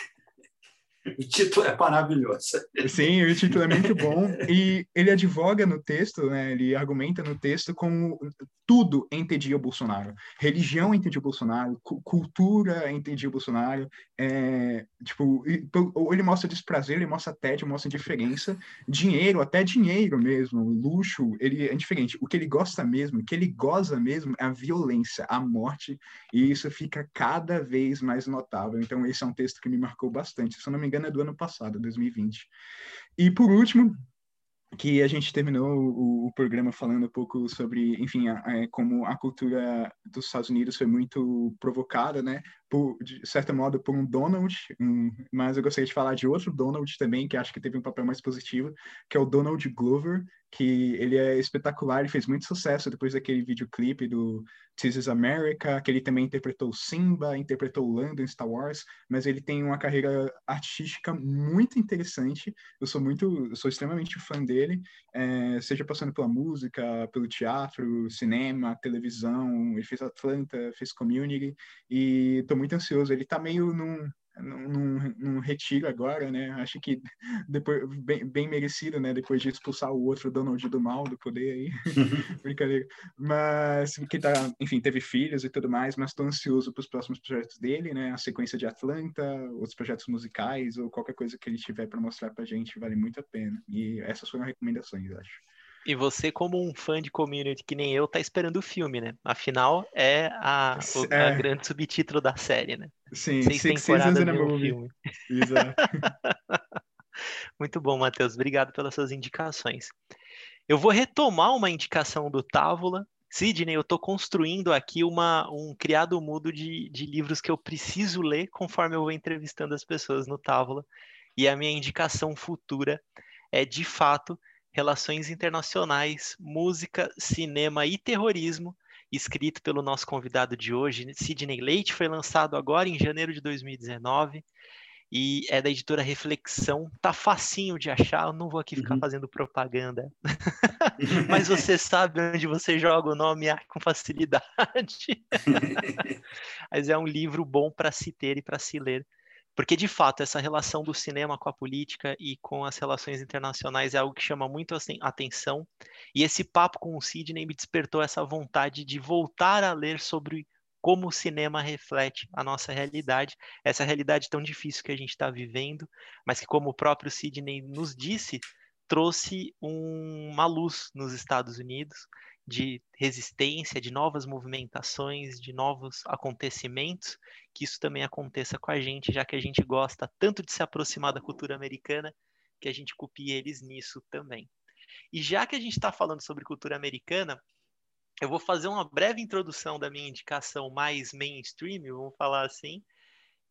[SPEAKER 5] O título é maravilhoso.
[SPEAKER 4] Sim, o título é muito bom. E ele advoga no texto, né? Ele argumenta no texto como tudo entendia o Bolsonaro. Religião entendia o Bolsonaro, cultura entendia o Bolsonaro. É, tipo, ele mostra desprazer, ele mostra tédio, mostra indiferença. Dinheiro, até dinheiro mesmo, luxo, ele é indiferente. O que ele gosta mesmo, o que ele goza mesmo é a violência, a morte. E isso fica cada vez mais notável. Então, esse é um texto que me marcou bastante. Se eu não me engano, é do ano passado, 2020. E por último, que a gente terminou o, o, programa falando um pouco sobre, enfim, a, a, como a cultura dos Estados Unidos foi muito provocada, né, por, de certo modo, por um Donald, um, mas eu gostaria de falar de outro Donald também, que acho que teve um papel mais positivo, que é o Donald Glover, que ele é espetacular, ele fez muito sucesso depois daquele videoclipe do This is America, que ele também interpretou Simba, interpretou Lando em Star Wars, mas ele tem uma carreira artística muito interessante. Eu sou muito, sou extremamente fã dele, é, seja passando pela música, pelo teatro, cinema, televisão. Ele fez Atlanta, fez Community e estou muito ansioso. Ele está meio num num, num, retiro agora, né? Acho que depois bem, bem, merecido, né? Depois de expulsar o outro Donald do mal do poder aí, brincadeira. Mas que tá, enfim, teve filhos e tudo mais, mas estou ansioso para os próximos projetos dele, né? A sequência de Atlanta, outros projetos musicais ou qualquer coisa que ele tiver para mostrar para gente vale muito a pena. E essas foram recomendações, acho.
[SPEAKER 1] E você, como um fã de community que nem eu, tá esperando o filme, né? Afinal, é a, o é. grande subtítulo da série, né?
[SPEAKER 4] Sim, Seis Six temporadas um filme. Exato.
[SPEAKER 1] Muito bom, Matheus. Obrigado pelas suas indicações. Eu vou retomar uma indicação do Távola. Sidney, eu estou construindo aqui uma, um criado mudo de, de livros que eu preciso ler conforme eu vou entrevistando as pessoas no Távola. E a minha indicação futura é, de fato, Relações Internacionais, Música, Cinema e Terrorismo, escrito pelo nosso convidado de hoje, Sidney Leite, foi lançado agora em janeiro de 2019 e é da editora Reflexão. Tá facinho de achar, eu não vou aqui ficar uhum. fazendo propaganda, mas você sabe onde você joga o nome com facilidade. mas é um livro bom para se ter e para se ler porque, de fato, essa relação do cinema com a política e com as relações internacionais é algo que chama muito assim, atenção. E esse papo com o Sidney me despertou essa vontade de voltar a ler sobre como o cinema reflete a nossa realidade, essa realidade tão difícil que a gente está vivendo, mas que, como o próprio Sidney nos disse, trouxe um, uma luz nos Estados Unidos de resistência, de novas movimentações, de novos acontecimentos, que isso também aconteça com a gente, já que a gente gosta tanto de se aproximar da cultura americana, que a gente copie eles nisso também. E já que a gente está falando sobre cultura americana, eu vou fazer uma breve introdução da minha indicação mais mainstream, vamos falar assim,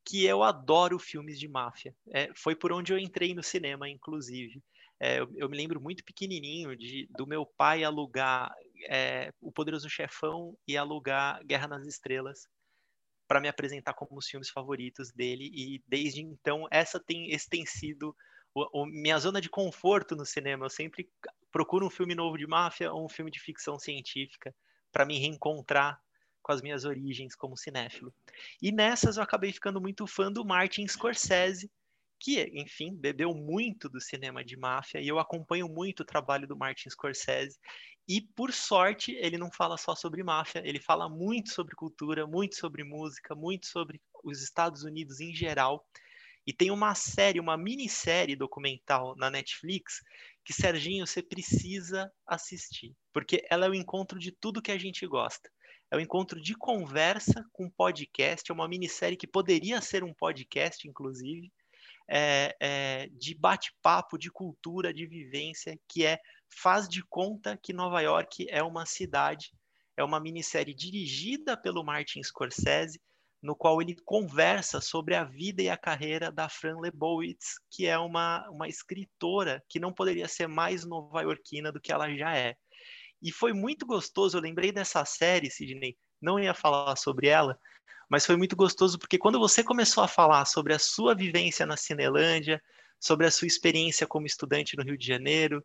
[SPEAKER 1] que eu adoro filmes de máfia. É, foi por onde eu entrei no cinema, inclusive. É, eu, eu, me lembro muito pequenininho de, do meu pai alugar é, O Poderoso Chefão e alugar Guerra nas Estrelas. para me apresentar como os filmes favoritos dele e desde então essa tem esse tem sido o, o, minha zona de conforto no cinema. Eu sempre procuro um filme novo de máfia ou um filme de ficção científica para me reencontrar com as minhas origens como cinéfilo. E nessas eu acabei ficando muito fã do Martin Scorsese, que, enfim, bebeu muito do cinema de máfia, e eu acompanho muito o trabalho do Martin Scorsese. E, por sorte, ele não fala só sobre máfia, ele fala muito sobre cultura, muito sobre música, muito sobre os Estados Unidos em geral. E tem uma série, uma minissérie documental na Netflix que, Serginho, você precisa assistir, porque ela é o encontro de tudo que a gente gosta. É o encontro de conversa com podcast, é uma minissérie que poderia ser um podcast, inclusive, é, é, de bate-papo, de cultura, de vivência, que é Faz de Conta que Nova York é uma cidade. É uma minissérie dirigida pelo Martin Scorsese, no qual ele conversa sobre a vida e a carreira da Fran Lebowitz, que é uma, uma escritora que não poderia ser mais nova-iorquina do que ela já é. E foi muito gostoso, eu lembrei dessa série, Sidney, não ia falar sobre ela, mas foi muito gostoso porque quando você começou a falar sobre a sua vivência na Cinelândia, sobre a sua experiência como estudante no Rio de Janeiro,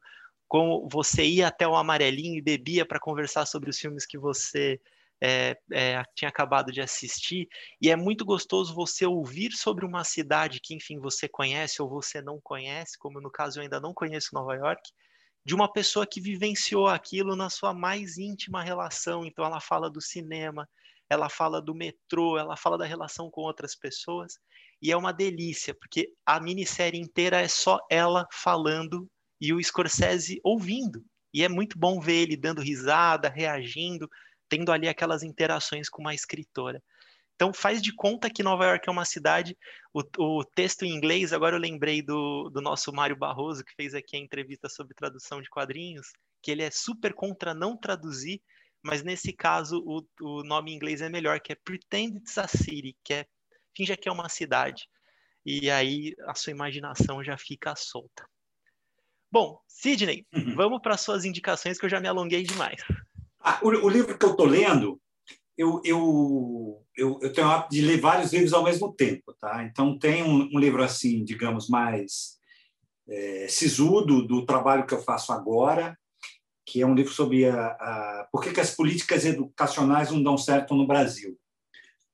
[SPEAKER 1] como você ia até o Amarelinho e bebia para conversar sobre os filmes que você é, é, tinha acabado de assistir, e é muito gostoso você ouvir sobre uma cidade que, enfim, você conhece ou você não conhece, como no caso eu ainda não conheço Nova York, de uma pessoa que vivenciou aquilo na sua mais íntima relação. Então, ela fala do cinema, ela fala do metrô, ela fala da relação com outras pessoas, e é uma delícia, porque a minissérie inteira é só ela falando e o Scorsese ouvindo. E é muito bom ver ele dando risada, reagindo, tendo ali aquelas interações com uma escritora. Então faz de conta que Nova York é uma cidade. O, o texto em inglês, agora eu lembrei do, do nosso Mário Barroso, que fez aqui a entrevista sobre tradução de quadrinhos, que ele é super contra não traduzir, mas nesse caso o, o nome em inglês é melhor, que é Pretend It's a City, que é finja que é uma cidade. E aí a sua imaginação já fica solta. Bom, Sidney, uhum. vamos para suas indicações que eu já me alonguei demais.
[SPEAKER 5] Ah, o, o, livro que eu estou lendo, eu, eu, eu, eu tenho a de ler vários livros ao mesmo tempo. Tá? Então, tem um, um livro assim, digamos, mais é, sisudo do trabalho que eu faço agora, que é um livro sobre a, a, por que, que as políticas educacionais não dão certo no Brasil,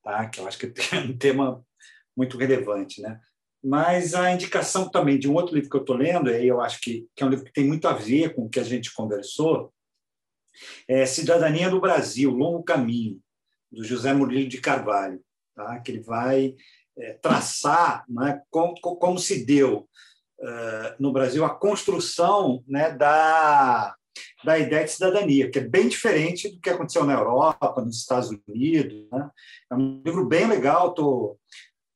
[SPEAKER 5] tá? que eu acho que é um tema muito relevante. Né? Mas a indicação também de um outro livro que eu estou lendo, e eu acho que, que é um livro que tem muito a ver com o que a gente conversou, é Cidadania do Brasil, Longo Caminho, do José Murilo de Carvalho, tá? que ele vai é, traçar né, como, como se deu uh, no Brasil a construção né, da, da ideia de cidadania, que é bem diferente do que aconteceu na Europa, nos Estados Unidos. Né? É um livro bem legal, estou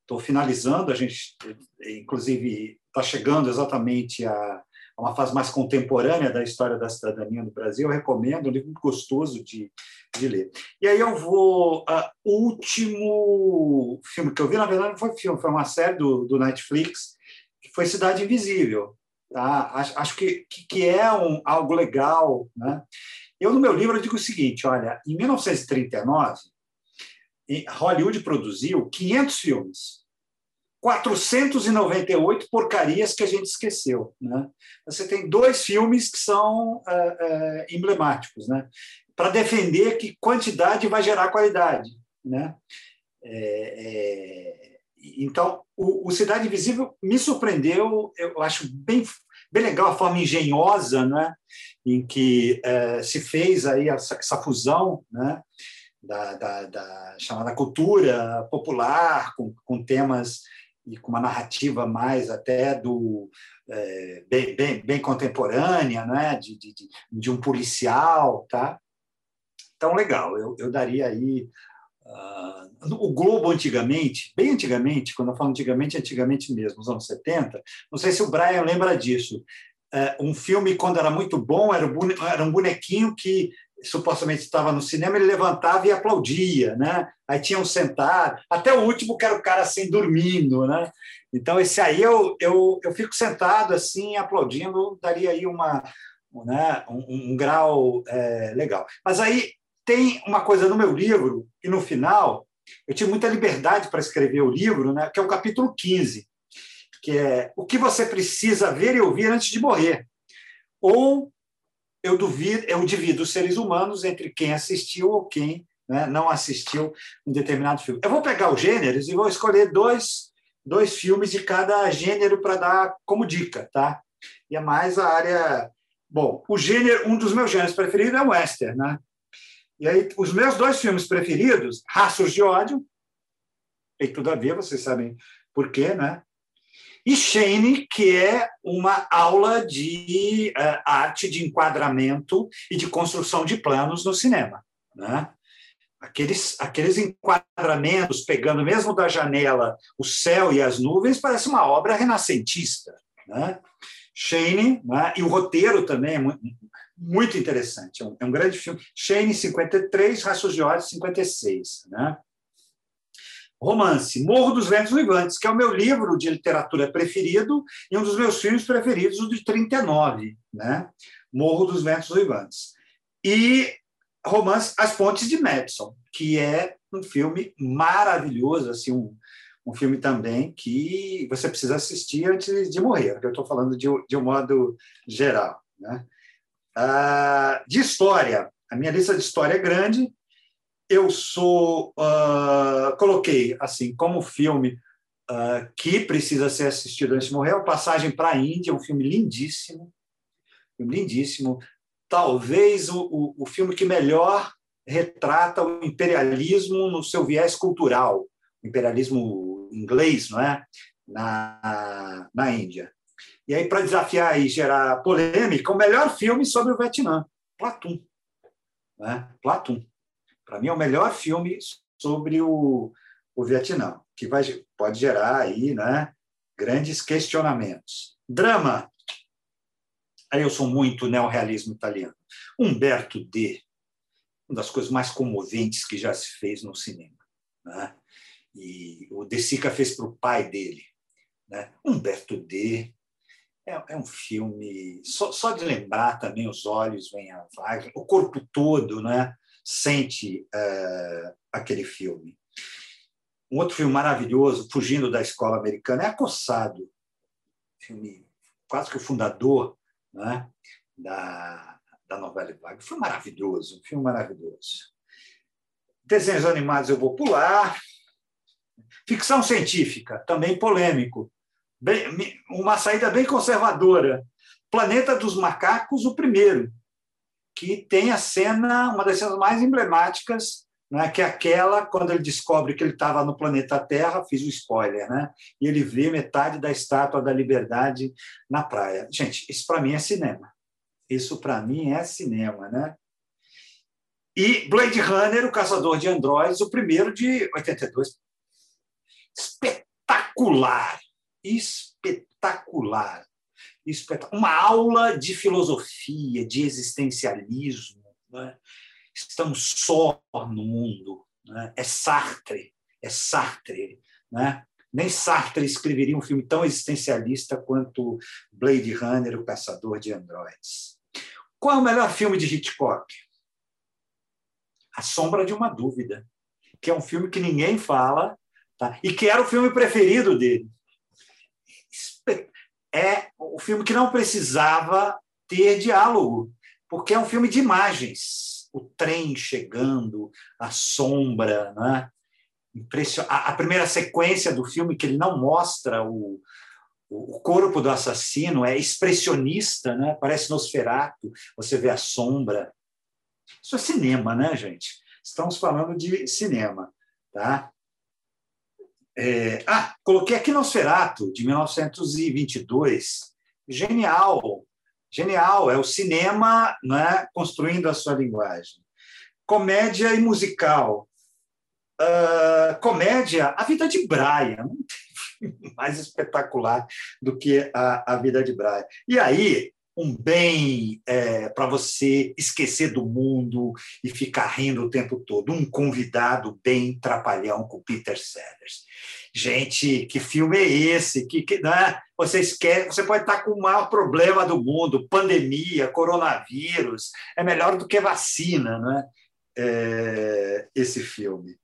[SPEAKER 5] tô finalizando, a gente, inclusive, está chegando exatamente a, uma fase mais contemporânea da história da cidadania no Brasil. Eu recomendo, é um livro muito gostoso de, de ler. E aí eu vou. O último filme que eu vi, na verdade, não foi filme, foi uma série do, do Netflix, que foi Cidade Invisível. Tá? Acho, acho que, que é um, algo legal. Né? Eu, no meu livro, eu digo o seguinte: olha, em 1939, Hollywood produziu 500 filmes. 498 porcarias que a gente esqueceu. Né? Você tem dois filmes que são é, é, emblemáticos, né? para defender que quantidade vai gerar qualidade. Né? É, então, o, o, Cidade Invisível me surpreendeu, eu acho bem, bem legal a forma engenhosa né, em que é, se fez aí essa, essa fusão né, da, da, da, chamada cultura popular com, com temas e com uma narrativa mais até do é, bem, bem, bem, contemporânea, né, de, de, de, um policial, tá? Então, legal, eu, eu daria aí Uh, o Globo antigamente, bem antigamente, quando eu falo antigamente, antigamente mesmo, nos anos 70, não sei se o Brian lembra disso. Uh, um filme, quando era muito bom, era um bonequinho que supostamente estava no cinema, ele levantava e aplaudia, né? Aí tinha um sentado, até o último que era o cara assim dormindo, né? Então esse aí eu, eu, eu fico sentado assim aplaudindo, daria aí uma né, um, um grau é, legal. Mas aí tem uma coisa no meu livro, e no final, eu tive muita liberdade para escrever o livro, né, que é o capítulo 15, que é o que você precisa ver e ouvir antes de morrer. Ou eu, duvido, eu divido os seres humanos entre quem assistiu ou quem né, não assistiu um determinado filme. Eu vou pegar os gêneros e vou escolher dois, dois filmes de cada gênero para dar como dica, tá? E é mais a área. Bom, o gênero, um dos meus gêneros preferidos é o western, né? E aí, os meus dois filmes preferidos, Raços de Ódio, tem tudo a ver, vocês sabem por quê, né? E Shane, que é uma aula de uh, arte de enquadramento e de construção de planos no cinema. Né? Aqueles, aqueles enquadramentos, pegando mesmo da janela o céu e as nuvens, parece uma obra renascentista. Né? Shane, né? e o roteiro também é muito, muito interessante, é um, é um grande filme. Shane, 53, Raços de Ódio, 56. Né? Romance Morro dos Ventos Vivantes, que é o meu livro de literatura preferido e um dos meus filmes preferidos, o de 39, né? Morro dos Ventos Vivantes. E romance As Pontes de Madison, que é um filme maravilhoso, assim, um, um filme também que você precisa assistir antes de morrer, eu estou falando de, de um modo geral. Né? Ah, de história, a minha lista de história é grande, eu sou uh, coloquei assim como filme uh, que precisa ser assistido antes de morrer, a Passagem para a Índia, um filme lindíssimo, filme lindíssimo, talvez o, o, o, filme que melhor retrata o imperialismo no seu viés cultural, o imperialismo inglês, não é, na, na Índia. E aí para desafiar e gerar polêmica, o melhor filme sobre o Vietnã, Platum, né? Platum para mim, é o melhor filme sobre o, o Vietnã, que vai, pode gerar aí né, grandes questionamentos. Drama. Aí eu sou muito neorrealismo italiano. Humberto D., uma das coisas mais comoventes que já se fez no cinema. Né? E o De Sica fez para o pai dele. Né? Humberto D. É, é um filme. Só, só, de lembrar também, os olhos vêm a vaga, o corpo todo, né? Sente é, aquele filme. Um outro filme maravilhoso, fugindo da escola americana, é Acossado, filme quase que o fundador né, da, da novela Vague. Foi maravilhoso, um filme maravilhoso. Desenhos animados eu vou pular. Ficção científica, também polêmico. Bem, uma saída bem conservadora. Planeta dos Macacos, o primeiro, que tem a cena, uma das cenas mais emblemáticas, né, que é aquela quando ele descobre que ele estava no planeta Terra, fiz o spoiler, né? E ele vê metade da estátua da Liberdade na praia. Gente, isso para mim é cinema. Isso para mim é cinema, né? E Blade Runner, o caçador de androides, o primeiro de 82. Espetacular, espetacular uma aula de filosofia, de existencialismo. Né? Estamos só no mundo. Né? É Sartre, é Sartre. Né? Nem Sartre escreveria um filme tão existencialista quanto Blade Runner, o Caçador de Androides. Qual é o melhor filme de Hitchcock? A Sombra de uma Dúvida, que é um filme que ninguém fala, tá? e que era o filme preferido dele é o filme que não precisava ter diálogo, porque é um filme de imagens. O trem chegando, a sombra, né? A primeira sequência do filme que ele não mostra o, o corpo do assassino é expressionista, né? Parece Nosferatu. Você vê a sombra. Isso é cinema, né, gente? Estamos falando de cinema, tá? É, ah, coloquei aqui Nosferatu, de 1922. Genial, genial. É o cinema né, construindo a sua linguagem. Comédia e musical. Uh, comédia, A Vida de Brian. Não tem mais espetacular do que a, a Vida de Brian. E aí, um bem é, para você esquecer do mundo e ficar rindo o tempo todo. Um convidado bem trapalhão com Peter Sellers. Gente, que filme é esse? Que, que né? você, esquece, você pode estar com o maior problema do mundo, pandemia, coronavírus, é melhor do que vacina, né? É, esse filme.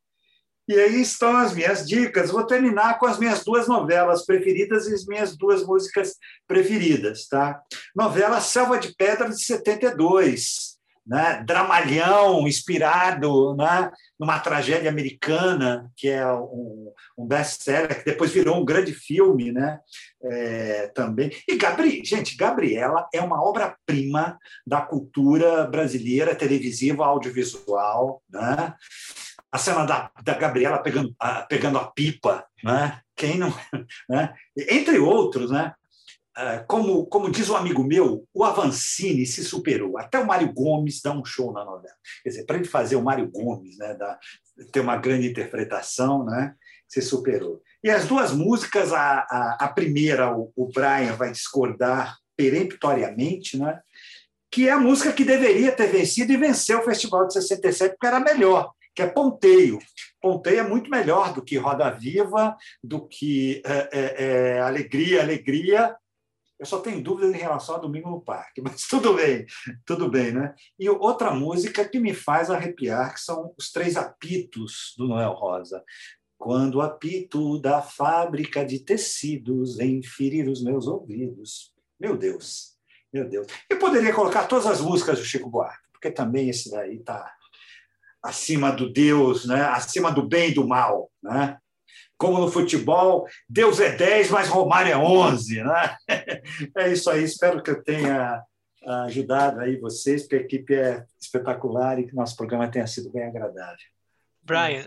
[SPEAKER 5] E aí estão as minhas dicas. Vou terminar com as minhas duas novelas preferidas e as minhas duas músicas preferidas. Tá? Novela Selva de Pedra, de 72. Né? Dramalhão, inspirado né? numa tragédia americana, que é um, um best-seller, que depois virou um grande filme né? É, também. E, Gabri... gente, Gabriela é uma obra-prima da cultura brasileira, televisiva, audiovisual. Né? A cena da, da Gabriela pegando a, pegando a pipa, né? Quem não, né? Entre outros, né? É, como, como diz um amigo meu, o Avancini se superou. Até o Mário Gomes dá um show na novela. Quer dizer, para ele fazer o Mário Gomes, né, da, ter uma grande interpretação, né, se superou. E as duas músicas, a, a, a primeira, o, o Brian vai discordar peremptoriamente, né, que é a música que deveria ter vencido e venceu o Festival de 67, porque era melhor que é ponteio. Ponteio é muito melhor do que Roda Viva, do que é, é, é, Alegria, Alegria. Eu só tenho dúvidas em relação a Domingo no Parque, mas tudo bem, tudo bem, né? E outra música que me faz arrepiar, que são os três apitos do Noel Rosa. Quando o apito da fábrica de tecidos vem ferir os meus ouvidos. Meu Deus, meu Deus. Eu poderia colocar todas as músicas do Chico Buarque, porque também esse daí está acima do Deus, né? acima do bem e do mal. Né? Como no futebol, Deus é 10, mas Romário é 11. Né? É isso aí, espero que eu tenha ajudado aí vocês, porque a equipe é espetacular e que nosso programa tenha sido bem agradável.
[SPEAKER 1] Brian,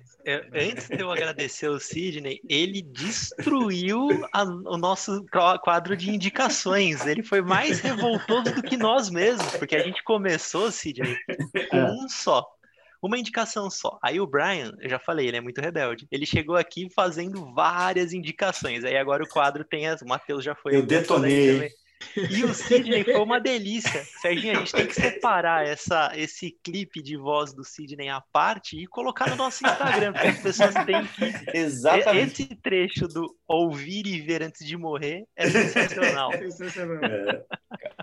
[SPEAKER 1] antes de eu agradecer o Sidney, ele destruiu a, o nosso quadro de indicações. Ele foi mais revoltoso do que nós mesmos, porque a gente começou, Sidney, com é. um só uma indicação só. Aí o Brian, eu já falei, ele é muito rebelde. Ele chegou aqui fazendo várias indicações. Aí agora o quadro tem as. O Matheus já foi.
[SPEAKER 5] Eu detonei.
[SPEAKER 1] E o Sidney foi uma delícia. Serginho, a gente tem que separar essa, esse clipe de voz do Sidney à parte e colocar no nosso Instagram, porque as pessoas têm que.
[SPEAKER 2] Exatamente.
[SPEAKER 1] Esse trecho do ouvir e ver antes de morrer é sensacional.
[SPEAKER 2] É.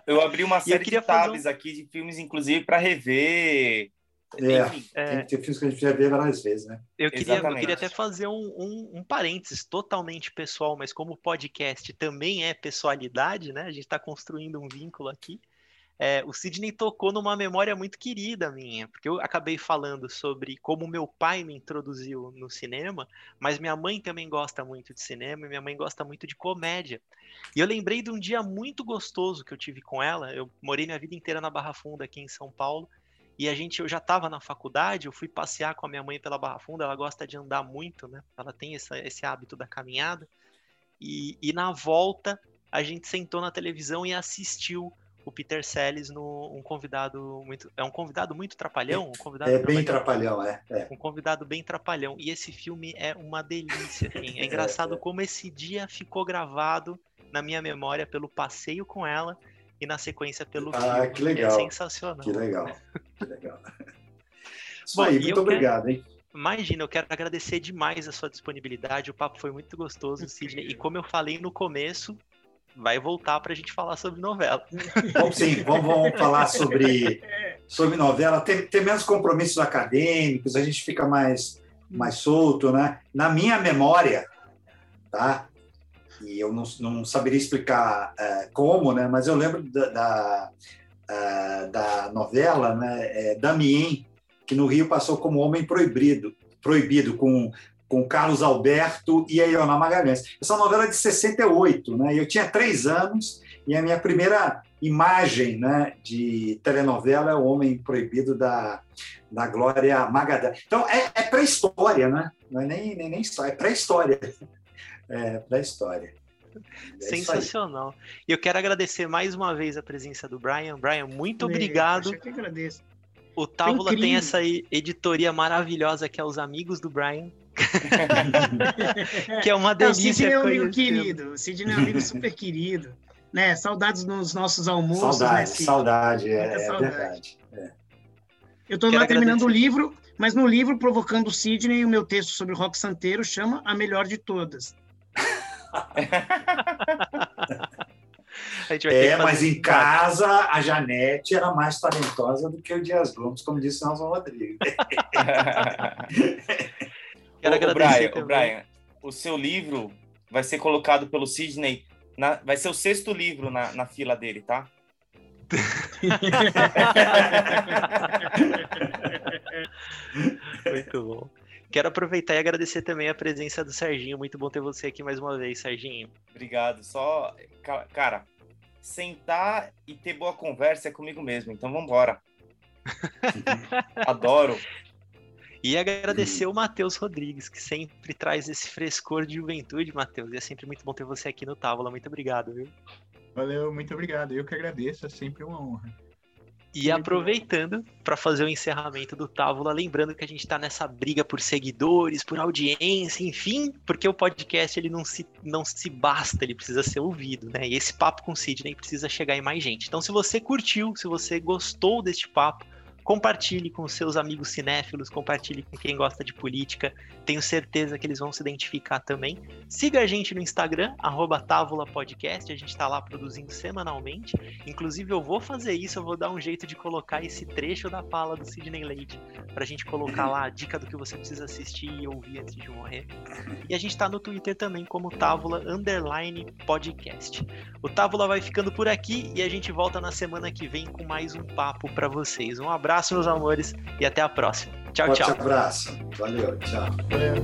[SPEAKER 2] Eu abri uma série de tabs um... aqui de filmes, inclusive, para rever
[SPEAKER 5] é, Enfim, é... tem que ter filmes que a gente já vê várias vezes, né?
[SPEAKER 1] Eu queria, eu queria até fazer um, um, um, parênteses totalmente pessoal, mas como o podcast também é pessoalidade, né? A gente está construindo um vínculo aqui. É, o Sidney tocou numa memória muito querida minha, porque eu acabei falando sobre como meu pai me introduziu no cinema, mas minha mãe também gosta muito de cinema e minha mãe gosta muito de comédia. E eu lembrei de um dia muito gostoso que eu tive com ela. Eu morei minha vida inteira na Barra Funda, aqui em São Paulo, e a gente, eu já estava na faculdade, eu fui passear com a minha mãe pela Barra Funda, ela gosta de andar muito, né? Ela tem essa, esse hábito da caminhada. E, e na volta, a gente sentou na televisão e assistiu o Peter Sellers no um convidado muito é um convidado muito trapalhão um convidado
[SPEAKER 5] é bem trapalhão é, é,
[SPEAKER 1] um convidado bem trapalhão e esse filme é uma delícia assim. é engraçado é, é. como esse dia ficou gravado na minha memória pelo passeio com ela e na sequência pelo
[SPEAKER 5] ah, filme. que legal.
[SPEAKER 1] É sensacional.
[SPEAKER 5] Que legal. Que legal. Isso Bom, aí, muito obrigado, quero... hein?
[SPEAKER 1] Imagina, eu quero agradecer demais a sua disponibilidade. O papo foi muito gostoso, Sidney. E como eu falei no começo, vai voltar para a gente falar sobre novela.
[SPEAKER 5] Vamos sim, vamos, vamos falar sobre, sobre novela. Tem, tem menos compromissos acadêmicos, a gente fica mais, mais solto, né? Na minha memória, tá? e eu não, não saberia explicar é, como, né? Mas eu lembro da, da, é, da novela, né? É, Damien, que no Rio passou como Homem Proibido, proibido com com Carlos Alberto e a Ioná Magalhães. Essa novela é de 68, né? Eu tinha três anos e a minha primeira imagem, né, de telenovela é o Homem Proibido da, da Glória Magalhães. Então é, é pré-história, né? Não é nem nem, nem história, é pré-história é, da história.
[SPEAKER 1] É Sensacional. E eu quero agradecer mais uma vez a presença do Brian. Brian, muito obrigado.
[SPEAKER 3] Eu que agradeço.
[SPEAKER 1] O Távola tem essa editoria maravilhosa que é os amigos do Brian. que é uma delícia.
[SPEAKER 3] o Sidney é um amigo querido. O Sidney é um amigo super querido. Né? Saudades nos nossos almoços.
[SPEAKER 5] Saudade,
[SPEAKER 3] né,
[SPEAKER 5] saudade, é, é saudade. verdade. É.
[SPEAKER 3] Eu estou lá terminando o livro, mas no livro Provocando o Sidney, o meu texto sobre rock santeiro chama A Melhor de Todas.
[SPEAKER 5] É, mas em casa a Janete era mais talentosa do que o Dias Gomes, como disse o Nelson Rodrigues.
[SPEAKER 1] Quero
[SPEAKER 2] o Brian, o Brian, o seu livro vai ser colocado pelo Sidney, na, vai ser o sexto livro na, na fila dele, tá?
[SPEAKER 1] Muito bom. Quero aproveitar e agradecer também a presença do Serginho. Muito bom ter você aqui mais uma vez, Serginho.
[SPEAKER 2] Obrigado. Só, cara, sentar e ter boa conversa é comigo mesmo. Então vamos embora. Adoro.
[SPEAKER 1] E agradecer o Matheus Rodrigues, que sempre traz esse frescor de juventude, Matheus. E é sempre muito bom ter você aqui no Távola. Muito obrigado, viu?
[SPEAKER 4] Valeu, muito obrigado. Eu que agradeço, é sempre uma honra.
[SPEAKER 1] E aproveitando para fazer o encerramento do Távola, lembrando que a gente está nessa briga por seguidores, por audiência, enfim, porque o podcast ele não se, não se basta, ele precisa ser ouvido, né? E esse papo com o Sidney precisa chegar em mais gente. Então, se você curtiu, se você gostou deste papo, Compartilhe com seus amigos cinéfilos, compartilhe com quem gosta de política. Tenho certeza que eles vão se identificar também. Siga a gente no Instagram, Távola Podcast. A gente está lá produzindo semanalmente. Inclusive, eu vou fazer isso, eu vou dar um jeito de colocar esse trecho da fala do Sidney Leite para a gente colocar lá a dica do que você precisa assistir e ouvir antes de morrer. E a gente está no Twitter também como Távola Underline Podcast. O Távola vai ficando por aqui e a gente volta na semana que vem com mais um papo para vocês. Um abraço abraço, meus amores, e até a próxima. Tchau,
[SPEAKER 5] Forte
[SPEAKER 1] tchau.
[SPEAKER 5] abraço. Valeu, tchau.
[SPEAKER 4] Valeu.